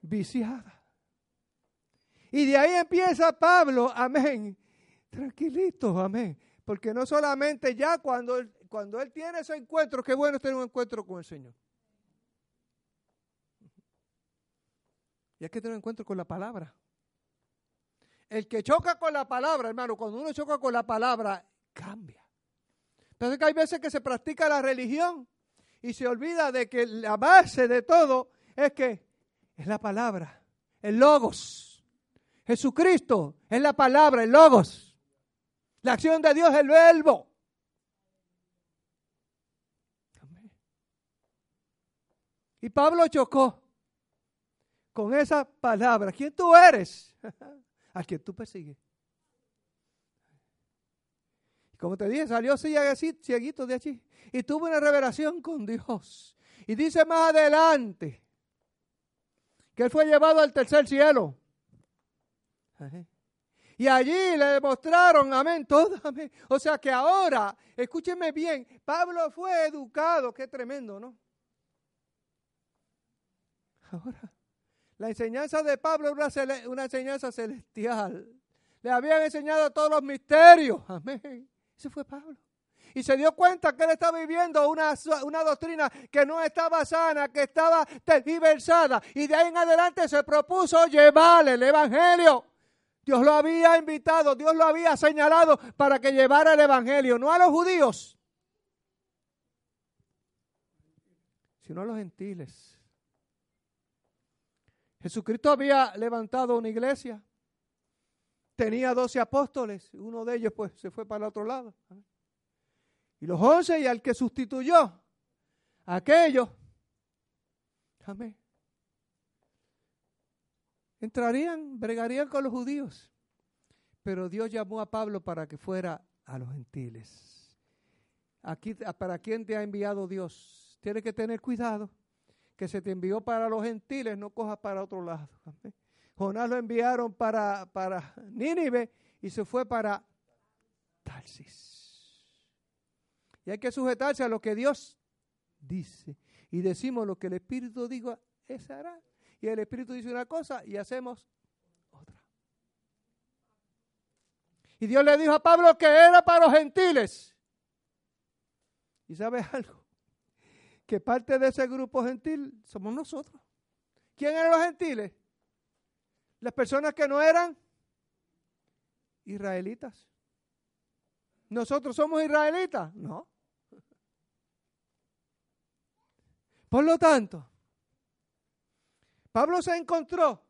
viciada. Y de ahí empieza Pablo, amén, tranquilito, amén. Porque no solamente ya cuando, cuando él tiene ese encuentro, qué bueno tener un encuentro con el Señor. Y hay que tener un encuentro con la palabra. El que choca con la palabra, hermano, cuando uno choca con la palabra, cambia. Pero que hay veces que se practica la religión y se olvida de que la base de todo es que es la palabra, el logos. Jesucristo es la palabra, el logos. La acción de Dios es el verbo. Y Pablo chocó con esa palabra. ¿Quién tú eres? (laughs) Al que tú persigues. Como te dije, salió cieguito de allí. Y tuvo una revelación con Dios. Y dice más adelante que él fue llevado al tercer cielo. Y allí le demostraron, amén, todo, amén. O sea que ahora, escúcheme bien, Pablo fue educado, qué tremendo, ¿no? Ahora, la enseñanza de Pablo es una enseñanza celestial. Le habían enseñado todos los misterios, amén. Ese fue Pablo. Y se dio cuenta que él estaba viviendo una, una doctrina que no estaba sana, que estaba tergiversada. Y de ahí en adelante se propuso llevarle el Evangelio. Dios lo había invitado, Dios lo había señalado para que llevara el Evangelio, no a los judíos, sino a los gentiles. Jesucristo había levantado una iglesia, tenía doce apóstoles, uno de ellos pues se fue para el otro lado. Y los once y al que sustituyó, aquellos, amén, entrarían, bregarían con los judíos. Pero Dios llamó a Pablo para que fuera a los gentiles. Aquí, ¿Para quién te ha enviado Dios? Tienes que tener cuidado que se te envió para los gentiles, no cojas para otro lado. Amén. Jonás lo enviaron para, para Nínive y se fue para Tarsis. Y hay que sujetarse a lo que Dios dice. Y decimos lo que el Espíritu diga, esa hará. Y el Espíritu dice una cosa y hacemos otra. Y Dios le dijo a Pablo que era para los gentiles. ¿Y sabes algo? Que parte de ese grupo gentil somos nosotros. ¿Quién eran los gentiles? Las personas que no eran israelitas. ¿Nosotros somos israelitas? No. Por lo tanto, Pablo se encontró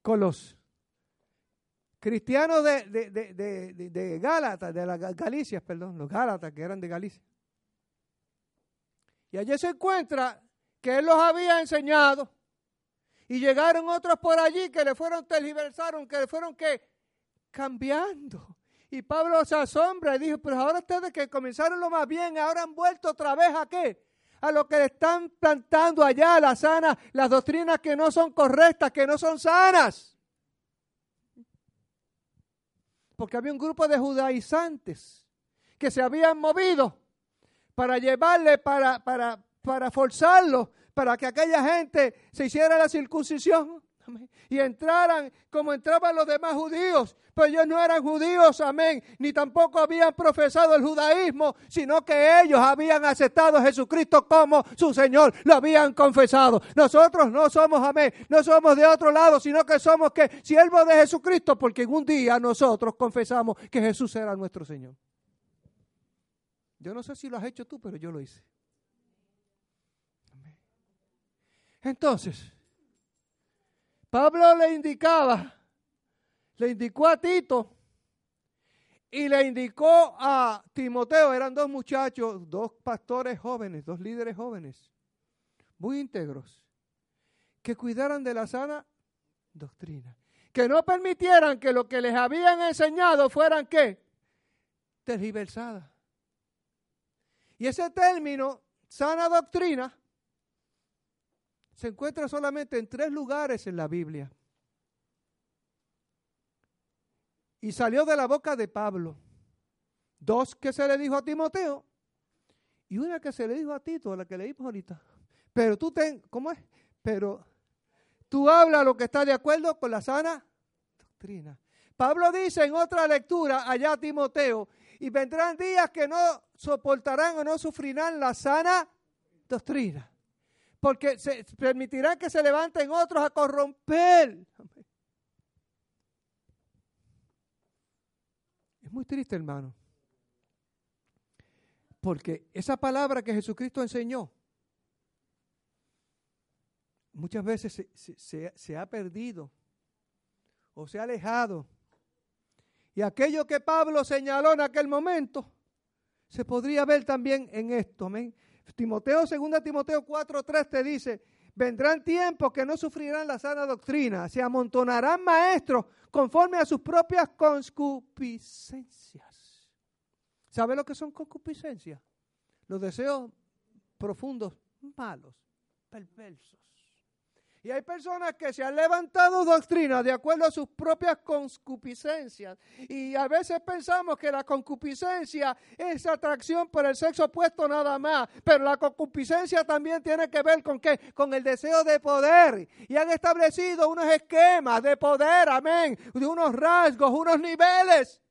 con los cristianos de, de, de, de, Gálatas, de las Galicias, perdón, los Gálatas que eran de Galicia. Y allí se encuentra que él los había enseñado. Y llegaron otros por allí que le fueron tergiversaron, que le fueron que cambiando. Y Pablo se asombra y dijo, pero ahora ustedes que comenzaron lo más bien, ahora han vuelto otra vez a qué? A lo que le están plantando allá, las sanas, las doctrinas que no son correctas, que no son sanas. Porque había un grupo de judaizantes que se habían movido para llevarle, para, para, para forzarlo, para que aquella gente se hiciera la circuncisión. Y entraran como entraban los demás judíos. Pero ellos no eran judíos, amén. Ni tampoco habían profesado el judaísmo, sino que ellos habían aceptado a Jesucristo como su Señor. Lo habían confesado. Nosotros no somos, amén. No somos de otro lado, sino que somos que siervos de Jesucristo, porque en un día nosotros confesamos que Jesús era nuestro Señor. Yo no sé si lo has hecho tú, pero yo lo hice. Entonces, Pablo le indicaba, le indicó a Tito y le indicó a Timoteo, eran dos muchachos, dos pastores jóvenes, dos líderes jóvenes, muy íntegros, que cuidaran de la sana doctrina, que no permitieran que lo que les habían enseñado fueran qué, tergiversadas. Y ese término, sana doctrina, se encuentra solamente en tres lugares en la Biblia. Y salió de la boca de Pablo. Dos que se le dijo a Timoteo y una que se le dijo a Tito, la que leímos ahorita. Pero tú ten, ¿cómo es? Pero tú hablas lo que está de acuerdo con la sana doctrina. Pablo dice en otra lectura allá a Timoteo, y vendrán días que no soportarán o no sufrirán la sana doctrina porque se permitirá que se levanten otros a corromper. Es muy triste, hermano. Porque esa palabra que Jesucristo enseñó, muchas veces se, se, ha perdido o se ha alejado. Y aquello que Pablo señaló en aquel momento, se podría ver también en esto. Amén. Timoteo, 2 Timoteo 4.3 te dice, vendrán tiempos que no sufrirán la sana doctrina, se amontonarán maestros conforme a sus propias concupiscencias. ¿Sabe lo que son concupiscencias? Los deseos profundos, malos, perversos. Y hay personas que se han levantado doctrina de acuerdo a sus propias concupiscencias. Y a veces pensamos que la concupiscencia es atracción por el sexo opuesto nada más. Pero la concupiscencia también tiene que ver con qué? Con el deseo de poder. Y han establecido unos esquemas de poder, amén, de unos rasgos, unos niveles.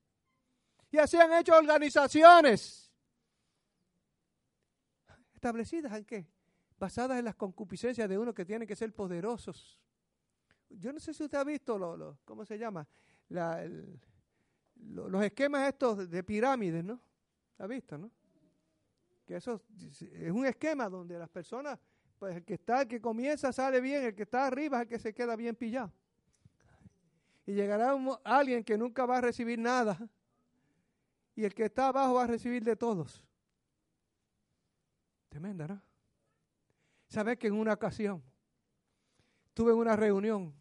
Y así han hecho organizaciones. ¿Establecidas en qué? Basadas en las concupiscencias de uno que tiene que ser poderosos. Yo no sé si usted ha visto, lo, ¿cómo se llama? los esquemas estos de pirámides, ¿no? ¿Ha visto, no? Que eso es un esquema donde las personas, pues el que está, el que comienza sale bien, el que está arriba es el que se queda bien pillado. Y llegará alguien que nunca va a recibir nada. Y el que está abajo va a recibir de todos. Tremenda, ¿no? ¿Sabes que en una ocasión tuve una reunión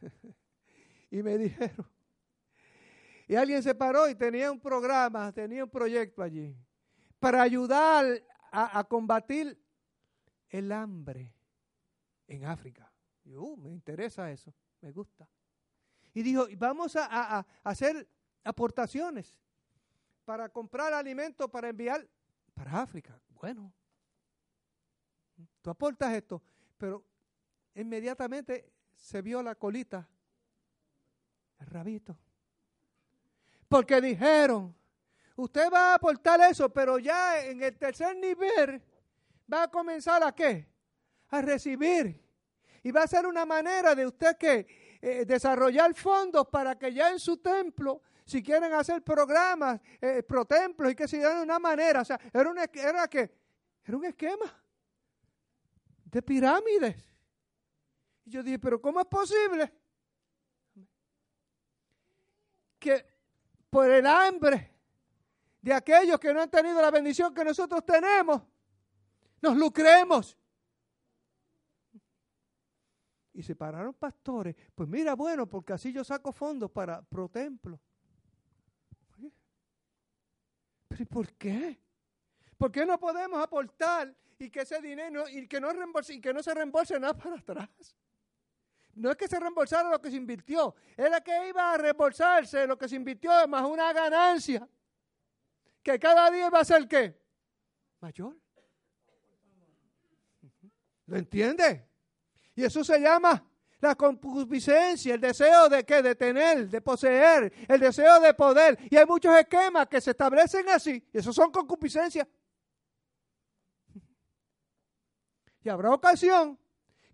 (laughs) y me dijeron, y alguien se paró y tenía un programa, tenía un proyecto allí para ayudar a, combatir el hambre en África. Y, uh, me interesa eso, me gusta. Y dijo, vamos a hacer aportaciones para comprar alimentos para enviar para África. Bueno, Tú aportas esto, pero inmediatamente se vio la colita, el rabito. Porque dijeron, usted va a aportar eso, pero ya en el tercer nivel va a comenzar a qué? A recibir. Y va a ser una manera de usted que eh, desarrollar fondos para que ya en su templo, si quieren hacer programas, eh, pro templos y que se den de una manera, o sea, era, era, que, era un esquema de pirámides. Y yo dije, pero ¿cómo es posible que por el hambre de aquellos que no han tenido la bendición que nosotros tenemos, nos lucremos? Y se pararon pastores. Pues mira, bueno, porque así yo saco fondos para pro templo. ¿Pero por qué? ¿Por qué no podemos aportar y que ese dinero y que no reembolse, y que no se reembolse nada para atrás. No es que se reembolsara lo que se invirtió, era que iba a reembolsarse lo que se invirtió más una ganancia. Que cada día iba a ser qué? Mayor. ¿Lo entiende? Y eso se llama la concupiscencia, el deseo de qué, de tener, de poseer, el deseo de poder. Y hay muchos esquemas que se establecen así. Y eso son concupiscencias. Y habrá ocasión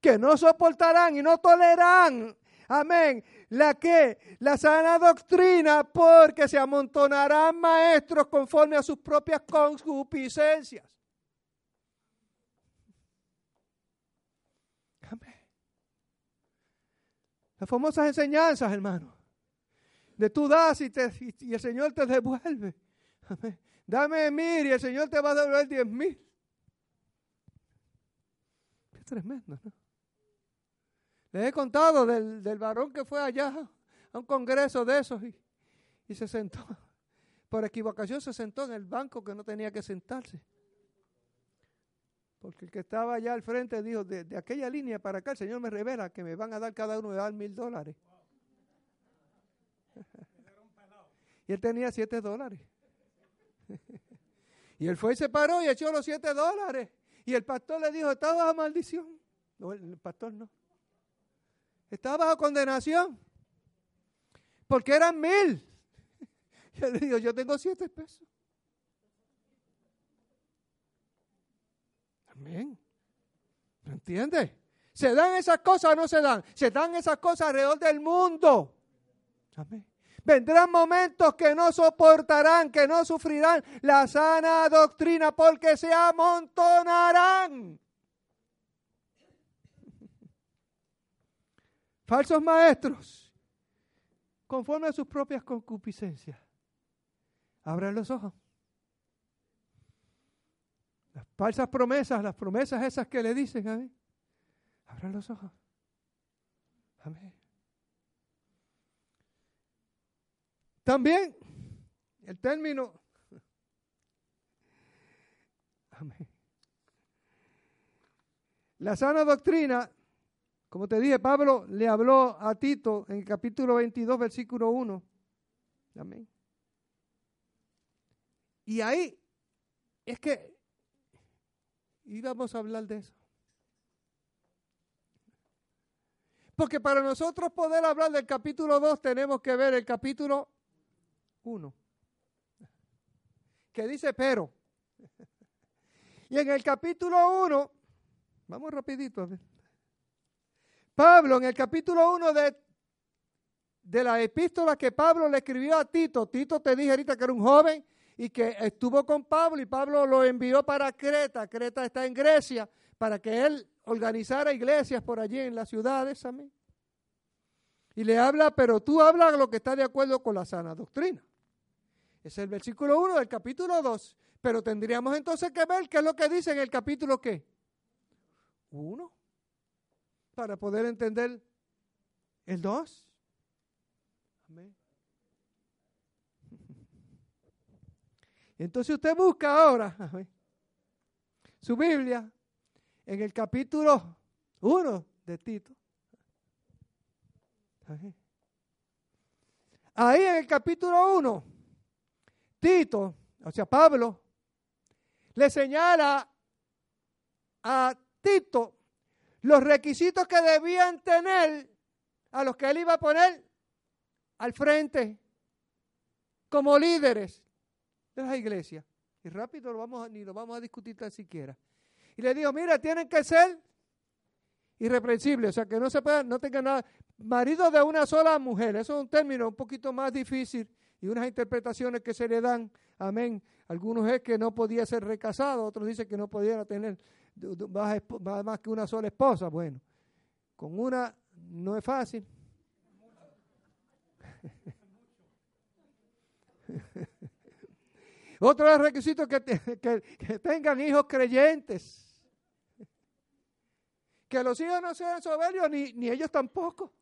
que no soportarán y no tolerarán, amén, la que, la sana doctrina, porque se amontonarán maestros conforme a sus propias concupiscencias. Amén. Las famosas enseñanzas, hermano, de tú das y, y, el Señor te devuelve. Amén. Dame mil y el Señor te va a devolver diez mil. Tremendo, ¿no? Les he contado del, del varón que fue allá a un congreso de esos y, y se sentó. Por equivocación se sentó en el banco que no tenía que sentarse. Porque el que estaba allá al frente dijo, de, de, aquella línea para acá el Señor me revela que me van a dar cada uno de dar mil dólares. (laughs) y él tenía siete dólares. (laughs) y él fue y se paró y echó los siete dólares. Y el pastor le dijo, estaba bajo maldición. No, el pastor no. Estaba bajo condenación. Porque eran mil. (laughs) Y él le dijo, yo tengo siete pesos. Amén. ¿Me entiendes? ¿Se dan esas cosas o no se dan? Se dan esas cosas alrededor del mundo. Amén. Vendrán momentos que no soportarán, que no sufrirán la sana doctrina porque se amontonarán. (laughs) falsos maestros, conforme a sus propias concupiscencias. Abran los ojos. Las falsas promesas, las promesas esas que le dicen, amén. Abran los ojos. Amén. También el término, amén. La sana doctrina como te dije, Pablo le habló a Tito en el capítulo 22, versículo 1. Amén. Y ahí es que íbamos a hablar de eso. Porque para nosotros poder hablar del capítulo 2 tenemos que ver el capítulo 1. Que dice pero. (laughs) Y en el capítulo 1, vamos rapidito. Pablo en el capítulo 1 de, de la epístola que Pablo le escribió a Tito, Tito te dije ahorita que era un joven y que estuvo con Pablo y Pablo lo envió para Creta, Creta está en Grecia, para que él organizara iglesias por allí en las ciudades, amén. Y le habla, pero tú hablas lo que está de acuerdo con la sana doctrina. Es el versículo 1 del capítulo 2. Pero tendríamos entonces que ver qué es lo que dice en el capítulo qué. 1 para poder entender el 2. Amén. (laughs) Entonces usted busca ahora (laughs) su Biblia en el capítulo 1 de Tito. Ahí en el capítulo 1, Tito, o sea, Pablo, le señala a Tito los requisitos que debían tener a los que él iba a poner al frente como líderes de la iglesia. Y rápido lo vamos ni lo vamos a discutir tan siquiera. Y le dijo, mira, tienen que ser irreprensibles, o sea, que no se puedan, no tengan nada, marido de una sola mujer, eso es un término un poquito más difícil y unas interpretaciones que se le dan, amén. Algunos es que no podía ser recasado, otros dicen que no podía tener más, que una sola esposa. Bueno, con una no es fácil. (laughs) Otro requisito que, que, que tengan hijos creyentes. Que los hijos no sean soberbios, ni, ni ellos tampoco.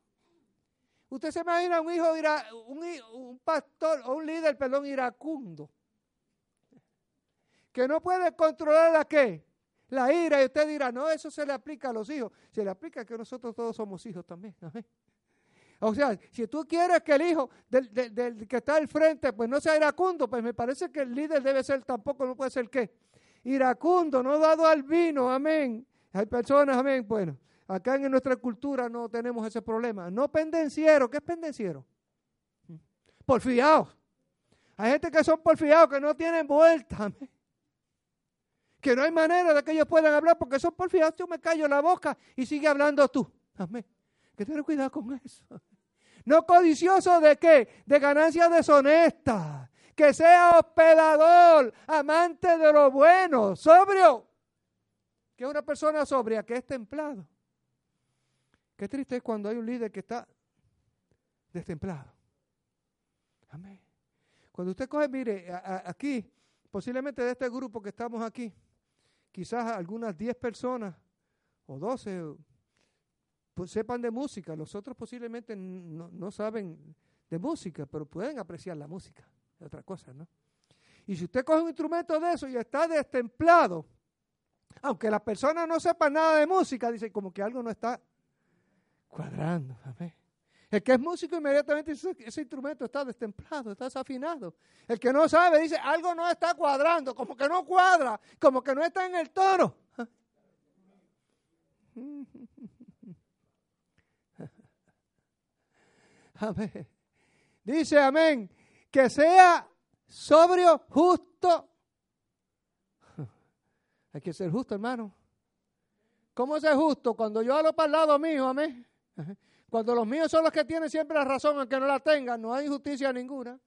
Usted se imagina un hijo, un, pastor o un líder, perdón, iracundo, que no puede controlar la qué, la ira, y usted dirá, no, eso se le aplica a los hijos. Se le aplica que nosotros todos somos hijos también. O sea, si tú quieres que el hijo del, del, que está al frente, pues no sea iracundo, pues me parece que el líder debe ser tampoco, no puede ser qué. Iracundo, no dado al vino, amén. Hay personas, amén, bueno, acá en nuestra cultura no tenemos ese problema. No pendenciero, ¿qué es pendenciero? Porfiados. Hay gente que son porfiados, que no tienen vuelta. Que no hay manera de que ellos puedan hablar porque son porfiados. Yo me callo la boca y sigue hablando tú. Amén. Que tener cuidado con eso. No codicioso de qué? De ganancias deshonestas. Que sea hospedador, amante de lo bueno, sobrio. Que es una persona sobria, que es templado. Qué triste es cuando hay un líder que está destemplado. Amén. Cuando usted coge, mire, aquí, posiblemente de este grupo que estamos aquí, quizás algunas 10 personas o 12 pues, sepan de música, los otros posiblemente no, saben de música, pero pueden apreciar la música, es otra cosa, ¿no? Y si usted coge un instrumento de eso y está destemplado, aunque la persona no sepa nada de música, dice como que algo no está cuadrando. Amén. El que es músico inmediatamente dice, ese instrumento está destemplado, está desafinado. El que no sabe dice, algo no está cuadrando, como que no cuadra, como que no está en el tono. (laughs) Amén. Dice, amén, que sea sobrio, justo. (laughs) Hay que ser justo, hermano. ¿Cómo ser justo? Cuando yo hablo para el lado mío, amén. Cuando los míos son los que tienen siempre la razón, aunque no la tengan, no hay injusticia ninguna.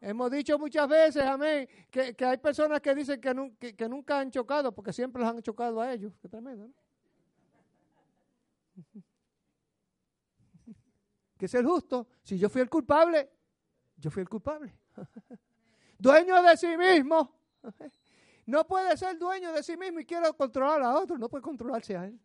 Hemos dicho muchas veces, amén, que, hay personas que dicen que, que, nunca han chocado porque siempre los han chocado a ellos. Qué tremendo, ¿no? (laughs) Que es el justo. Si yo fui el culpable, yo fui el culpable. (laughs) dueño de sí mismo. (laughs) No puede ser dueño de sí mismo y quiere controlar a otro. No puede controlarse a él.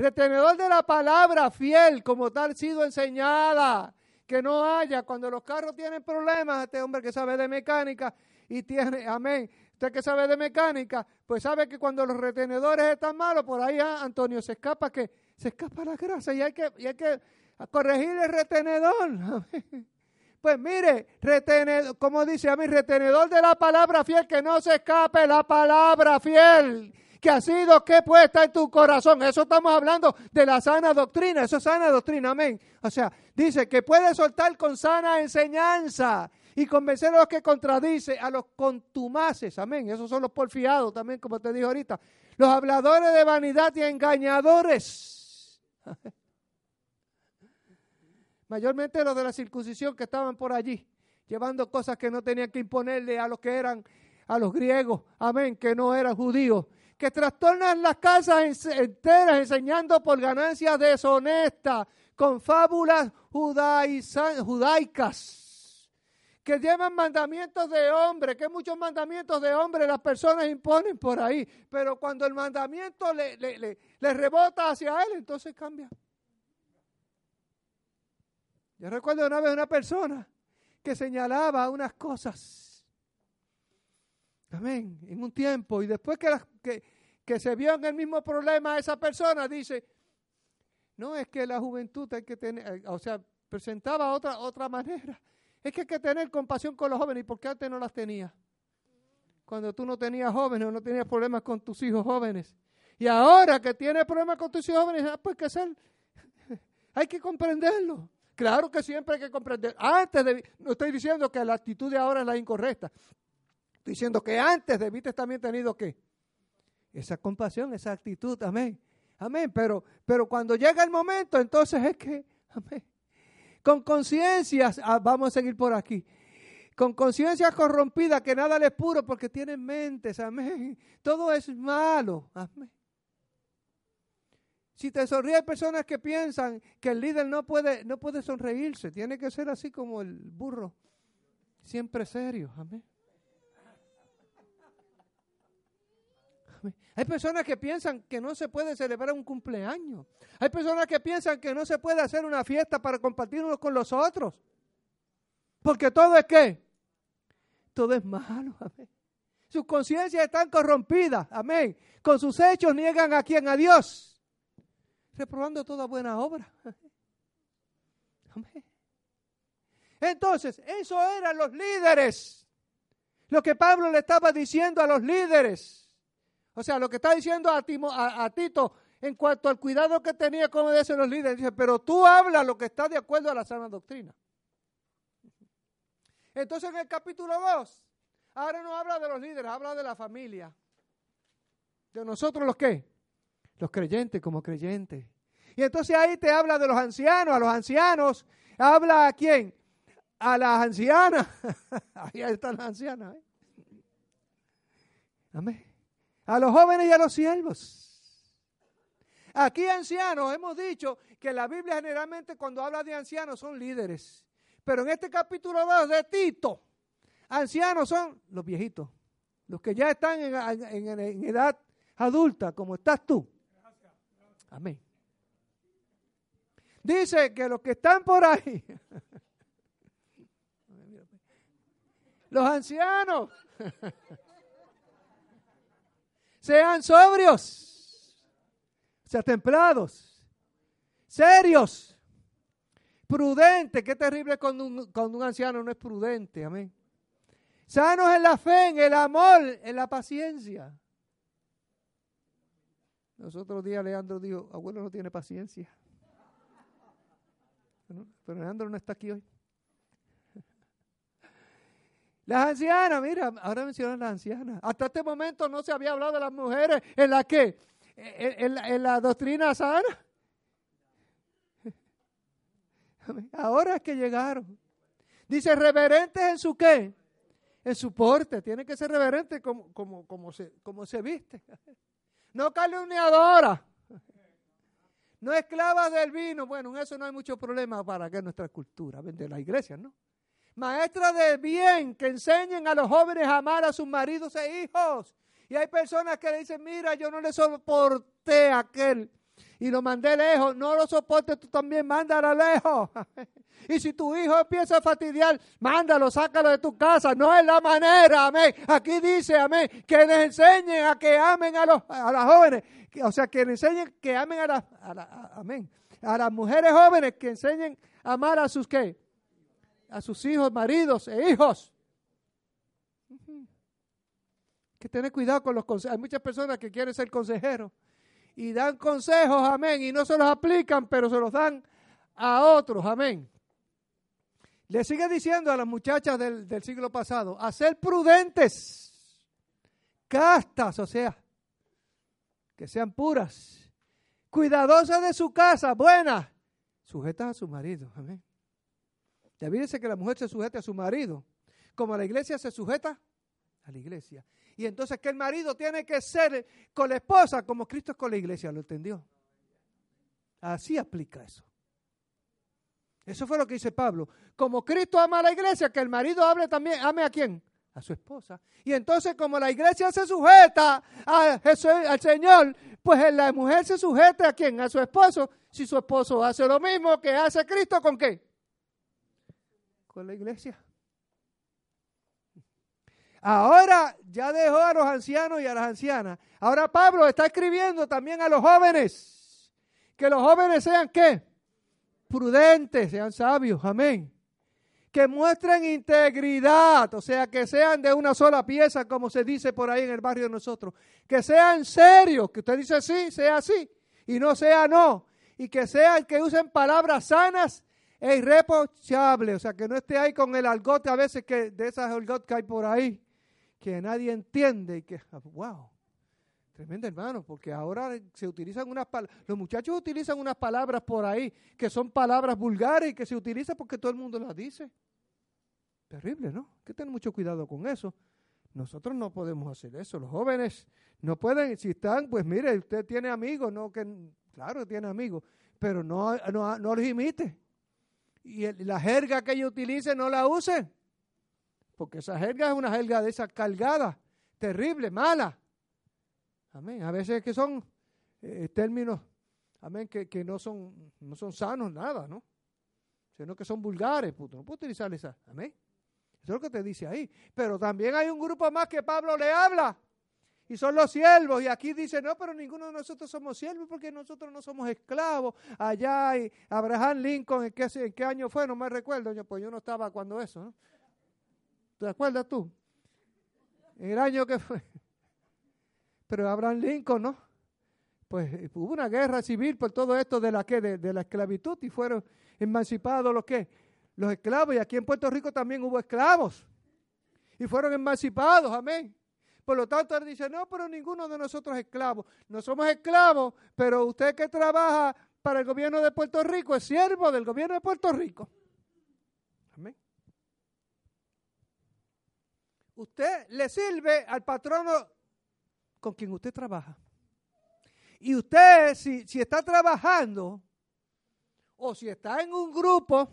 Retenedor de la palabra, fiel, como tal sido enseñada. Que no haya, cuando los carros tienen problemas, este hombre que sabe de mecánica y tiene, amén, usted que sabe de mecánica, pues sabe que cuando los retenedores están malos, por ahí ah, Antonio se escapa que se escapa la grasa y hay que, y hay que corregir el retenedor. (laughs) Pues mire, retenedor, como dice a mí, retenedor de la palabra fiel, que no se escape la palabra fiel que ha sido que puesta en tu corazón. Eso estamos hablando de la sana doctrina, eso es sana doctrina, amén. O sea, dice que puede soltar con sana enseñanza y convencer a los que contradice, a los contumaces, amén. Esos son los porfiados también, como te dije ahorita. Los habladores de vanidad y engañadores. (laughs) Mayormente los de la circuncisión que estaban por allí, llevando cosas que no tenían que imponerle a los que eran, a los griegos, amén, que no eran judíos que trastornan las casas enteras enseñando por ganancias deshonestas, con fábulas judaicas, que llevan mandamientos de hombre, que muchos mandamientos de hombre las personas imponen por ahí, pero cuando el mandamiento le, le, rebota hacia él, entonces cambia. Yo recuerdo una vez una persona que señalaba unas cosas Amén. En un tiempo. Y después que, que, se vio en el mismo problema esa persona, dice, no es que la juventud hay que tener, eh, o sea, presentaba otra, otra manera. Es que hay que tener compasión con los jóvenes. ¿Y por qué antes no las tenía? Cuando tú no tenías jóvenes o no tenías problemas con tus hijos jóvenes. Y ahora que tienes problemas con tus hijos jóvenes, ah, pues que ser, (laughs) hay que comprenderlo. Claro que siempre hay que comprender. Antes no estoy diciendo que la actitud de ahora es la incorrecta, Estoy diciendo que antes debiste también tenido que esa compasión, esa actitud, amén. Amén, pero, pero cuando llega el momento, entonces es que, amén. Con conciencias, ah, vamos a seguir por aquí. Con conciencia corrompida, que nada les puro porque tienen mentes, amén. Todo es malo, amén. Si te sonríe, hay personas que piensan que el líder no puede, no puede sonreírse, tiene que ser así como el burro, siempre serio, amén. Hay personas que piensan que no se puede celebrar un cumpleaños. Hay personas que piensan que no se puede hacer una fiesta para compartir unos con los otros. Porque todo es qué? Todo es malo, amén. Sus conciencias están corrompidas, amén. Con sus hechos niegan a quien, a Dios. Reprobando toda buena obra. Entonces, eso eran los líderes. Lo que Pablo le estaba diciendo a los líderes. O sea, lo que está diciendo a, Tito en cuanto al cuidado que tenía como de los líderes, dice, pero tú hablas lo que está de acuerdo a la sana doctrina. Entonces en el capítulo 2, ahora no habla de los líderes, habla de la familia. De nosotros los qué? Los creyentes como creyentes. Y entonces ahí te habla de los ancianos, a los ancianos. Habla a quién? A las ancianas. (laughs) ahí están las ancianas. ¿eh? Amén. A los jóvenes y a los siervos. Aquí ancianos, hemos dicho que la Biblia generalmente cuando habla de ancianos son líderes. Pero en este capítulo 2 de Tito, ancianos son los viejitos, los que ya están en edad adulta, como estás tú. Amén. Dice que los que están por ahí, (laughs) los ancianos, sean sobrios, sean templados, serios, prudentes. Qué terrible cuando un, cuando un anciano no es prudente. Amén. Sanos en la fe, en el amor, en la paciencia. Los otros días Leandro dijo, abuelo no tiene paciencia. Pero Leandro no está aquí hoy. Las ancianas, mira, ahora mencionan las ancianas. Hasta este momento no se había hablado de las mujeres en la que, en, la, doctrina sana. Ahora es que llegaron. Dice, reverentes en su qué? En su porte. Tiene que ser reverente como, como, como, se, como se viste. No calumniadora. No esclavas del vino. Bueno, en eso no hay mucho problema para que nuestra cultura, de las iglesias, ¿no? Maestras de bien que enseñen a los jóvenes a amar a sus maridos e hijos. Y hay personas que le dicen, mira, yo no le soporté a aquel y lo mandé lejos. No lo soportes, tú también mándalo lejos. (laughs) y si tu hijo empieza a fastidiar, mándalo, sácalo de tu casa. No es la manera, amén. Aquí dice, amén, que les enseñen a que amen a, los, a las jóvenes. O sea, que les enseñen que amen a las, amén. A las mujeres jóvenes que enseñen a amar a sus qué? A sus hijos, maridos e hijos. que tener cuidado con los consejos. Hay muchas personas que quieren ser consejeros y dan consejos, amén, y no se los aplican, pero se los dan a otros, amén. Le sigue diciendo a las muchachas del, del siglo pasado, a ser prudentes, castas, o sea, que sean puras, cuidadosas de su casa, buenas, sujetas a su marido, amén. Dice que la mujer se sujete a su marido, como la iglesia se sujeta a la iglesia. Y entonces que el marido tiene que ser con la esposa como Cristo es con la iglesia, ¿lo entendió? Así aplica eso. Eso fue lo que dice Pablo. Como Cristo ama a la iglesia, que el marido hable también, ame a quién? A su esposa. Y entonces como la iglesia se sujeta al Señor, pues la mujer se sujeta a quién? A su esposo. Si su esposo hace lo mismo que hace Cristo, ¿con qué? Con la iglesia. Ahora ya dejó a los ancianos y a las ancianas. Ahora Pablo está escribiendo también a los jóvenes. Que los jóvenes sean qué? Prudentes, sean sabios. Amén. Que muestren integridad, o sea, que sean de una sola pieza, como se dice por ahí en el barrio de nosotros. Que sean serios, que usted dice sí, sea así, y no sea no. Y que sean, que usen palabras sanas e irreprochables, o sea, que no esté ahí con el algote a veces que de esas algotes que hay por ahí que nadie entiende y que, wow, tremendo hermano, porque ahora se utilizan unas palabras, los muchachos utilizan unas palabras por ahí que son palabras vulgares y que se utilizan porque todo el mundo las dice. Terrible, ¿no? Hay que tener mucho cuidado con eso. Nosotros no podemos hacer eso. Los jóvenes no pueden, si están, pues mire, usted tiene amigos, no que, claro, tiene amigos, pero no, no, no los imite. Y la jerga que ellos utilicen no la use porque esa jerga es una jerga de esa cargada, terrible, mala. Amén. A veces que son eh, términos, amén, que, no, son, no son sanos nada, ¿no? Sino que son vulgares, puto. No puedo utilizar esa. Amén. Eso es lo que te dice ahí. Pero también hay un grupo más que Pablo le habla. Y son los siervos. Y aquí dice, no, pero ninguno de nosotros somos siervos porque nosotros no somos esclavos. Allá hay Abraham Lincoln, ¿en qué, en qué año fue? No me recuerdo. Pues yo no estaba cuando eso, ¿no? ¿Te acuerdas tú? En el año que fue. Pero Abraham Lincoln, ¿no? Pues eh, hubo una guerra civil por todo esto de la que de, la esclavitud y fueron emancipados los que los esclavos y aquí en Puerto Rico también hubo esclavos y fueron emancipados, amén. Por lo tanto, él dice, no, pero ninguno de nosotros es esclavo. No somos esclavos, pero usted que trabaja para el gobierno de Puerto Rico es siervo del gobierno de Puerto Rico. Amén. Usted le sirve al patrono con quien usted trabaja. Y usted, si, si está trabajando o si está en un grupo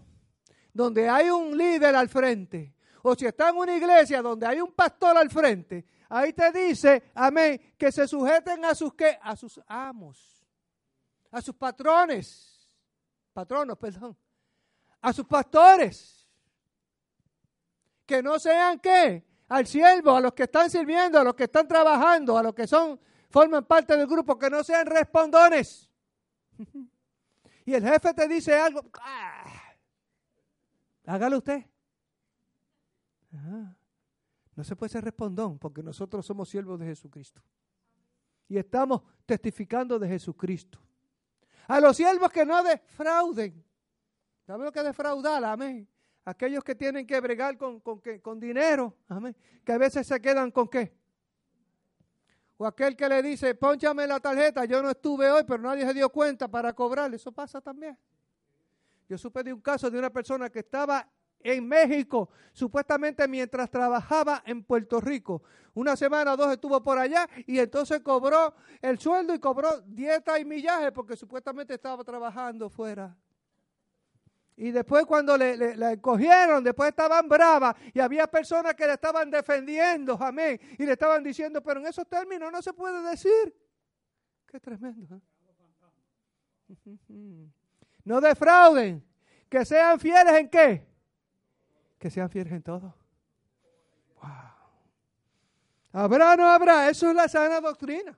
donde hay un líder al frente, o si está en una iglesia donde hay un pastor al frente, ahí te dice, amén, que se sujeten a sus qué? A sus amos, a sus patrones, patronos, perdón, a sus pastores. Que no sean qué? Al siervo, a los que están sirviendo, a los que están trabajando, a los que son forman parte del grupo, que no sean respondones. (laughs) Y el jefe te dice algo, ¡ah! hágalo usted. No se puede ser respondón porque nosotros somos siervos de Jesucristo. Y estamos testificando de Jesucristo. A los siervos que no defrauden. ¿Saben lo que defraudar? Amén. Aquellos que tienen que bregar con, con, con dinero. Amén. Que a veces se quedan con qué. O aquel que le dice, ponchame la tarjeta, yo no estuve hoy, pero nadie se dio cuenta para cobrar. Eso pasa también. Yo supe de un caso de una persona que estaba en México, supuestamente mientras trabajaba en Puerto Rico. Una semana o dos estuvo por allá y entonces cobró el sueldo y cobró dieta y millaje porque supuestamente estaba trabajando fuera. Y después cuando le, le, cogieron, después estaban bravas y había personas que le estaban defendiendo, amén, y le estaban diciendo, pero en esos términos no se puede decir. Qué tremendo. ¿eh? (laughs) No defrauden, que sean fieles en qué? Que sean fieles en todo. Wow. ¿Habrá no habrá? Eso es la sana doctrina.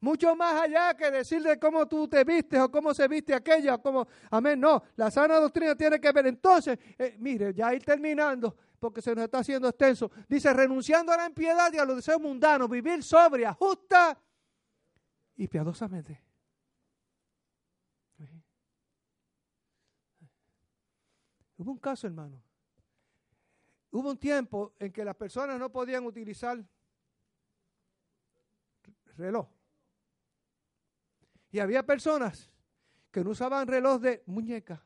Mucho más allá que decirle cómo tú te vistes o cómo se viste aquella, o cómo, amén, no, la sana doctrina tiene que ver. Entonces, eh, mire, ya ir terminando, porque se nos está haciendo extenso, dice, renunciando a la impiedad y a los deseos mundanos, vivir sobria, justa y piadosamente. Hubo un caso, hermano. Hubo un tiempo en que las personas no podían utilizar reloj. Y había personas que no usaban reloj de muñeca,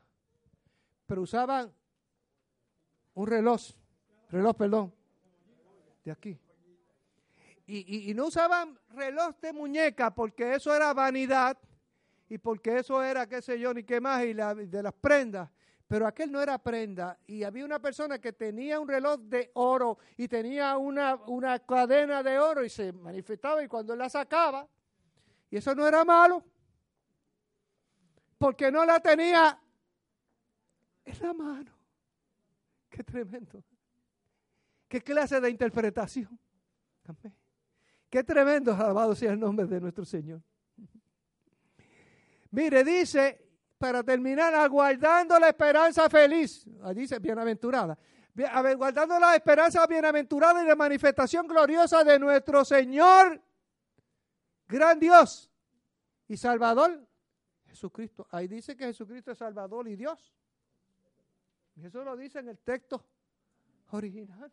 pero usaban un reloj, reloj, perdón, de aquí. Y, y, no usaban reloj de muñeca porque eso era vanidad y porque eso era, qué sé yo, ni qué más, y de las prendas. Pero aquel no era prenda y había una persona que tenía un reloj de oro y tenía una, una cadena de oro y se manifestaba y cuando la sacaba, y eso no era malo, porque no la tenía en la mano. Qué tremendo. Qué clase de interpretación. Qué tremendo, alabado sea el nombre de nuestro Señor. Mire, dice, para terminar, aguardando la esperanza feliz. Ah, dice bienaventurada. Aguardando la esperanza bienaventurada y la manifestación gloriosa de nuestro Señor, gran Dios y Salvador, Jesucristo. Ahí dice que Jesucristo es Salvador y Dios. Y eso lo dice en el texto original.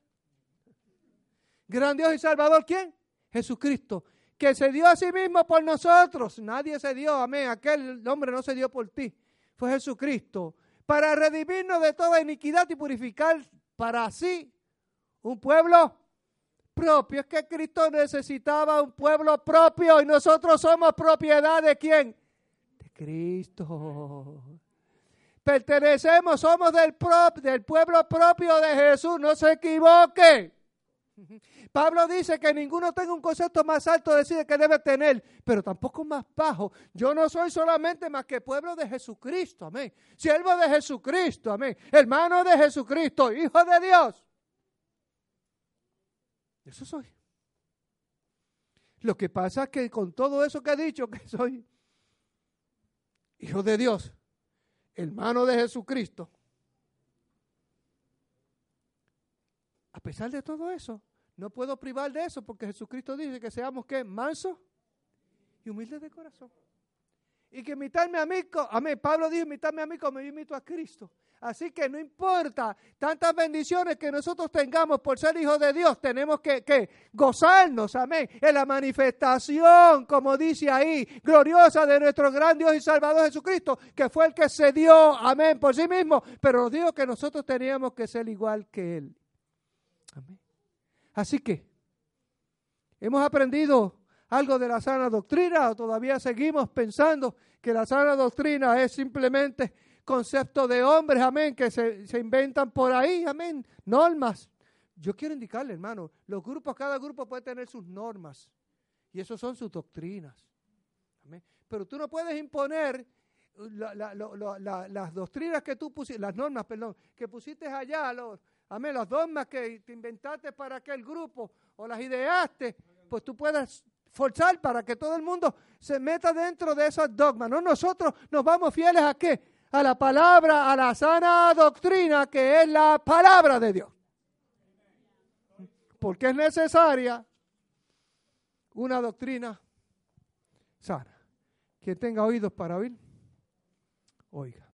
Gran Dios y Salvador, ¿quién? Jesucristo que se dio a sí mismo por nosotros. Nadie se dio, amén. Aquel hombre no se dio por ti. Fue Jesucristo. Para redimirnos de toda iniquidad y purificar para sí un pueblo propio. Es que Cristo necesitaba un pueblo propio y nosotros somos propiedad de quién? De Cristo. Pertenecemos, somos del, del pueblo propio de Jesús. No se equivoque. (laughs) Pablo dice que ninguno tenga un concepto más alto de decir que debe tener, pero tampoco más bajo. Yo no soy solamente más que pueblo de Jesucristo, amén. Siervo de Jesucristo, amén. Hermano de Jesucristo, hijo de Dios. Eso soy. Lo que pasa es que con todo eso que he dicho, que soy hijo de Dios, hermano de Jesucristo, a pesar de todo eso, no puedo privar de eso porque Jesucristo dice que seamos que mansos y humildes de corazón. Y que imitarme a mí, amén, Pablo dijo imitarme a mí como yo imito a Cristo. Así que no importa tantas bendiciones que nosotros tengamos por ser hijos de Dios, tenemos que, que, gozarnos, amén, en la manifestación, como dice ahí, gloriosa de nuestro gran Dios y Salvador Jesucristo, que fue el que se dio, amén, por sí mismo, pero nos dijo que nosotros teníamos que ser igual que Él. Así que, hemos aprendido algo de la sana doctrina o todavía seguimos pensando que la sana doctrina es simplemente conceptos de hombres, amén, que se, se inventan por ahí, amén, normas. Yo quiero indicarle, hermano, los grupos, cada grupo puede tener sus normas y eso son sus doctrinas. Amén. Pero tú no puedes imponer las doctrinas que tú pusiste, las normas, perdón, que pusiste allá, los, amén, las normas que te inventaste para aquel grupo o las ideaste, pues tú puedes forzar para que todo el mundo se meta dentro de esas dogmas. No, nosotros nos vamos fieles a qué? a la palabra, a la sana doctrina que es la palabra de Dios. Porque es necesaria una doctrina sana. Quien tenga oídos para oír, oiga.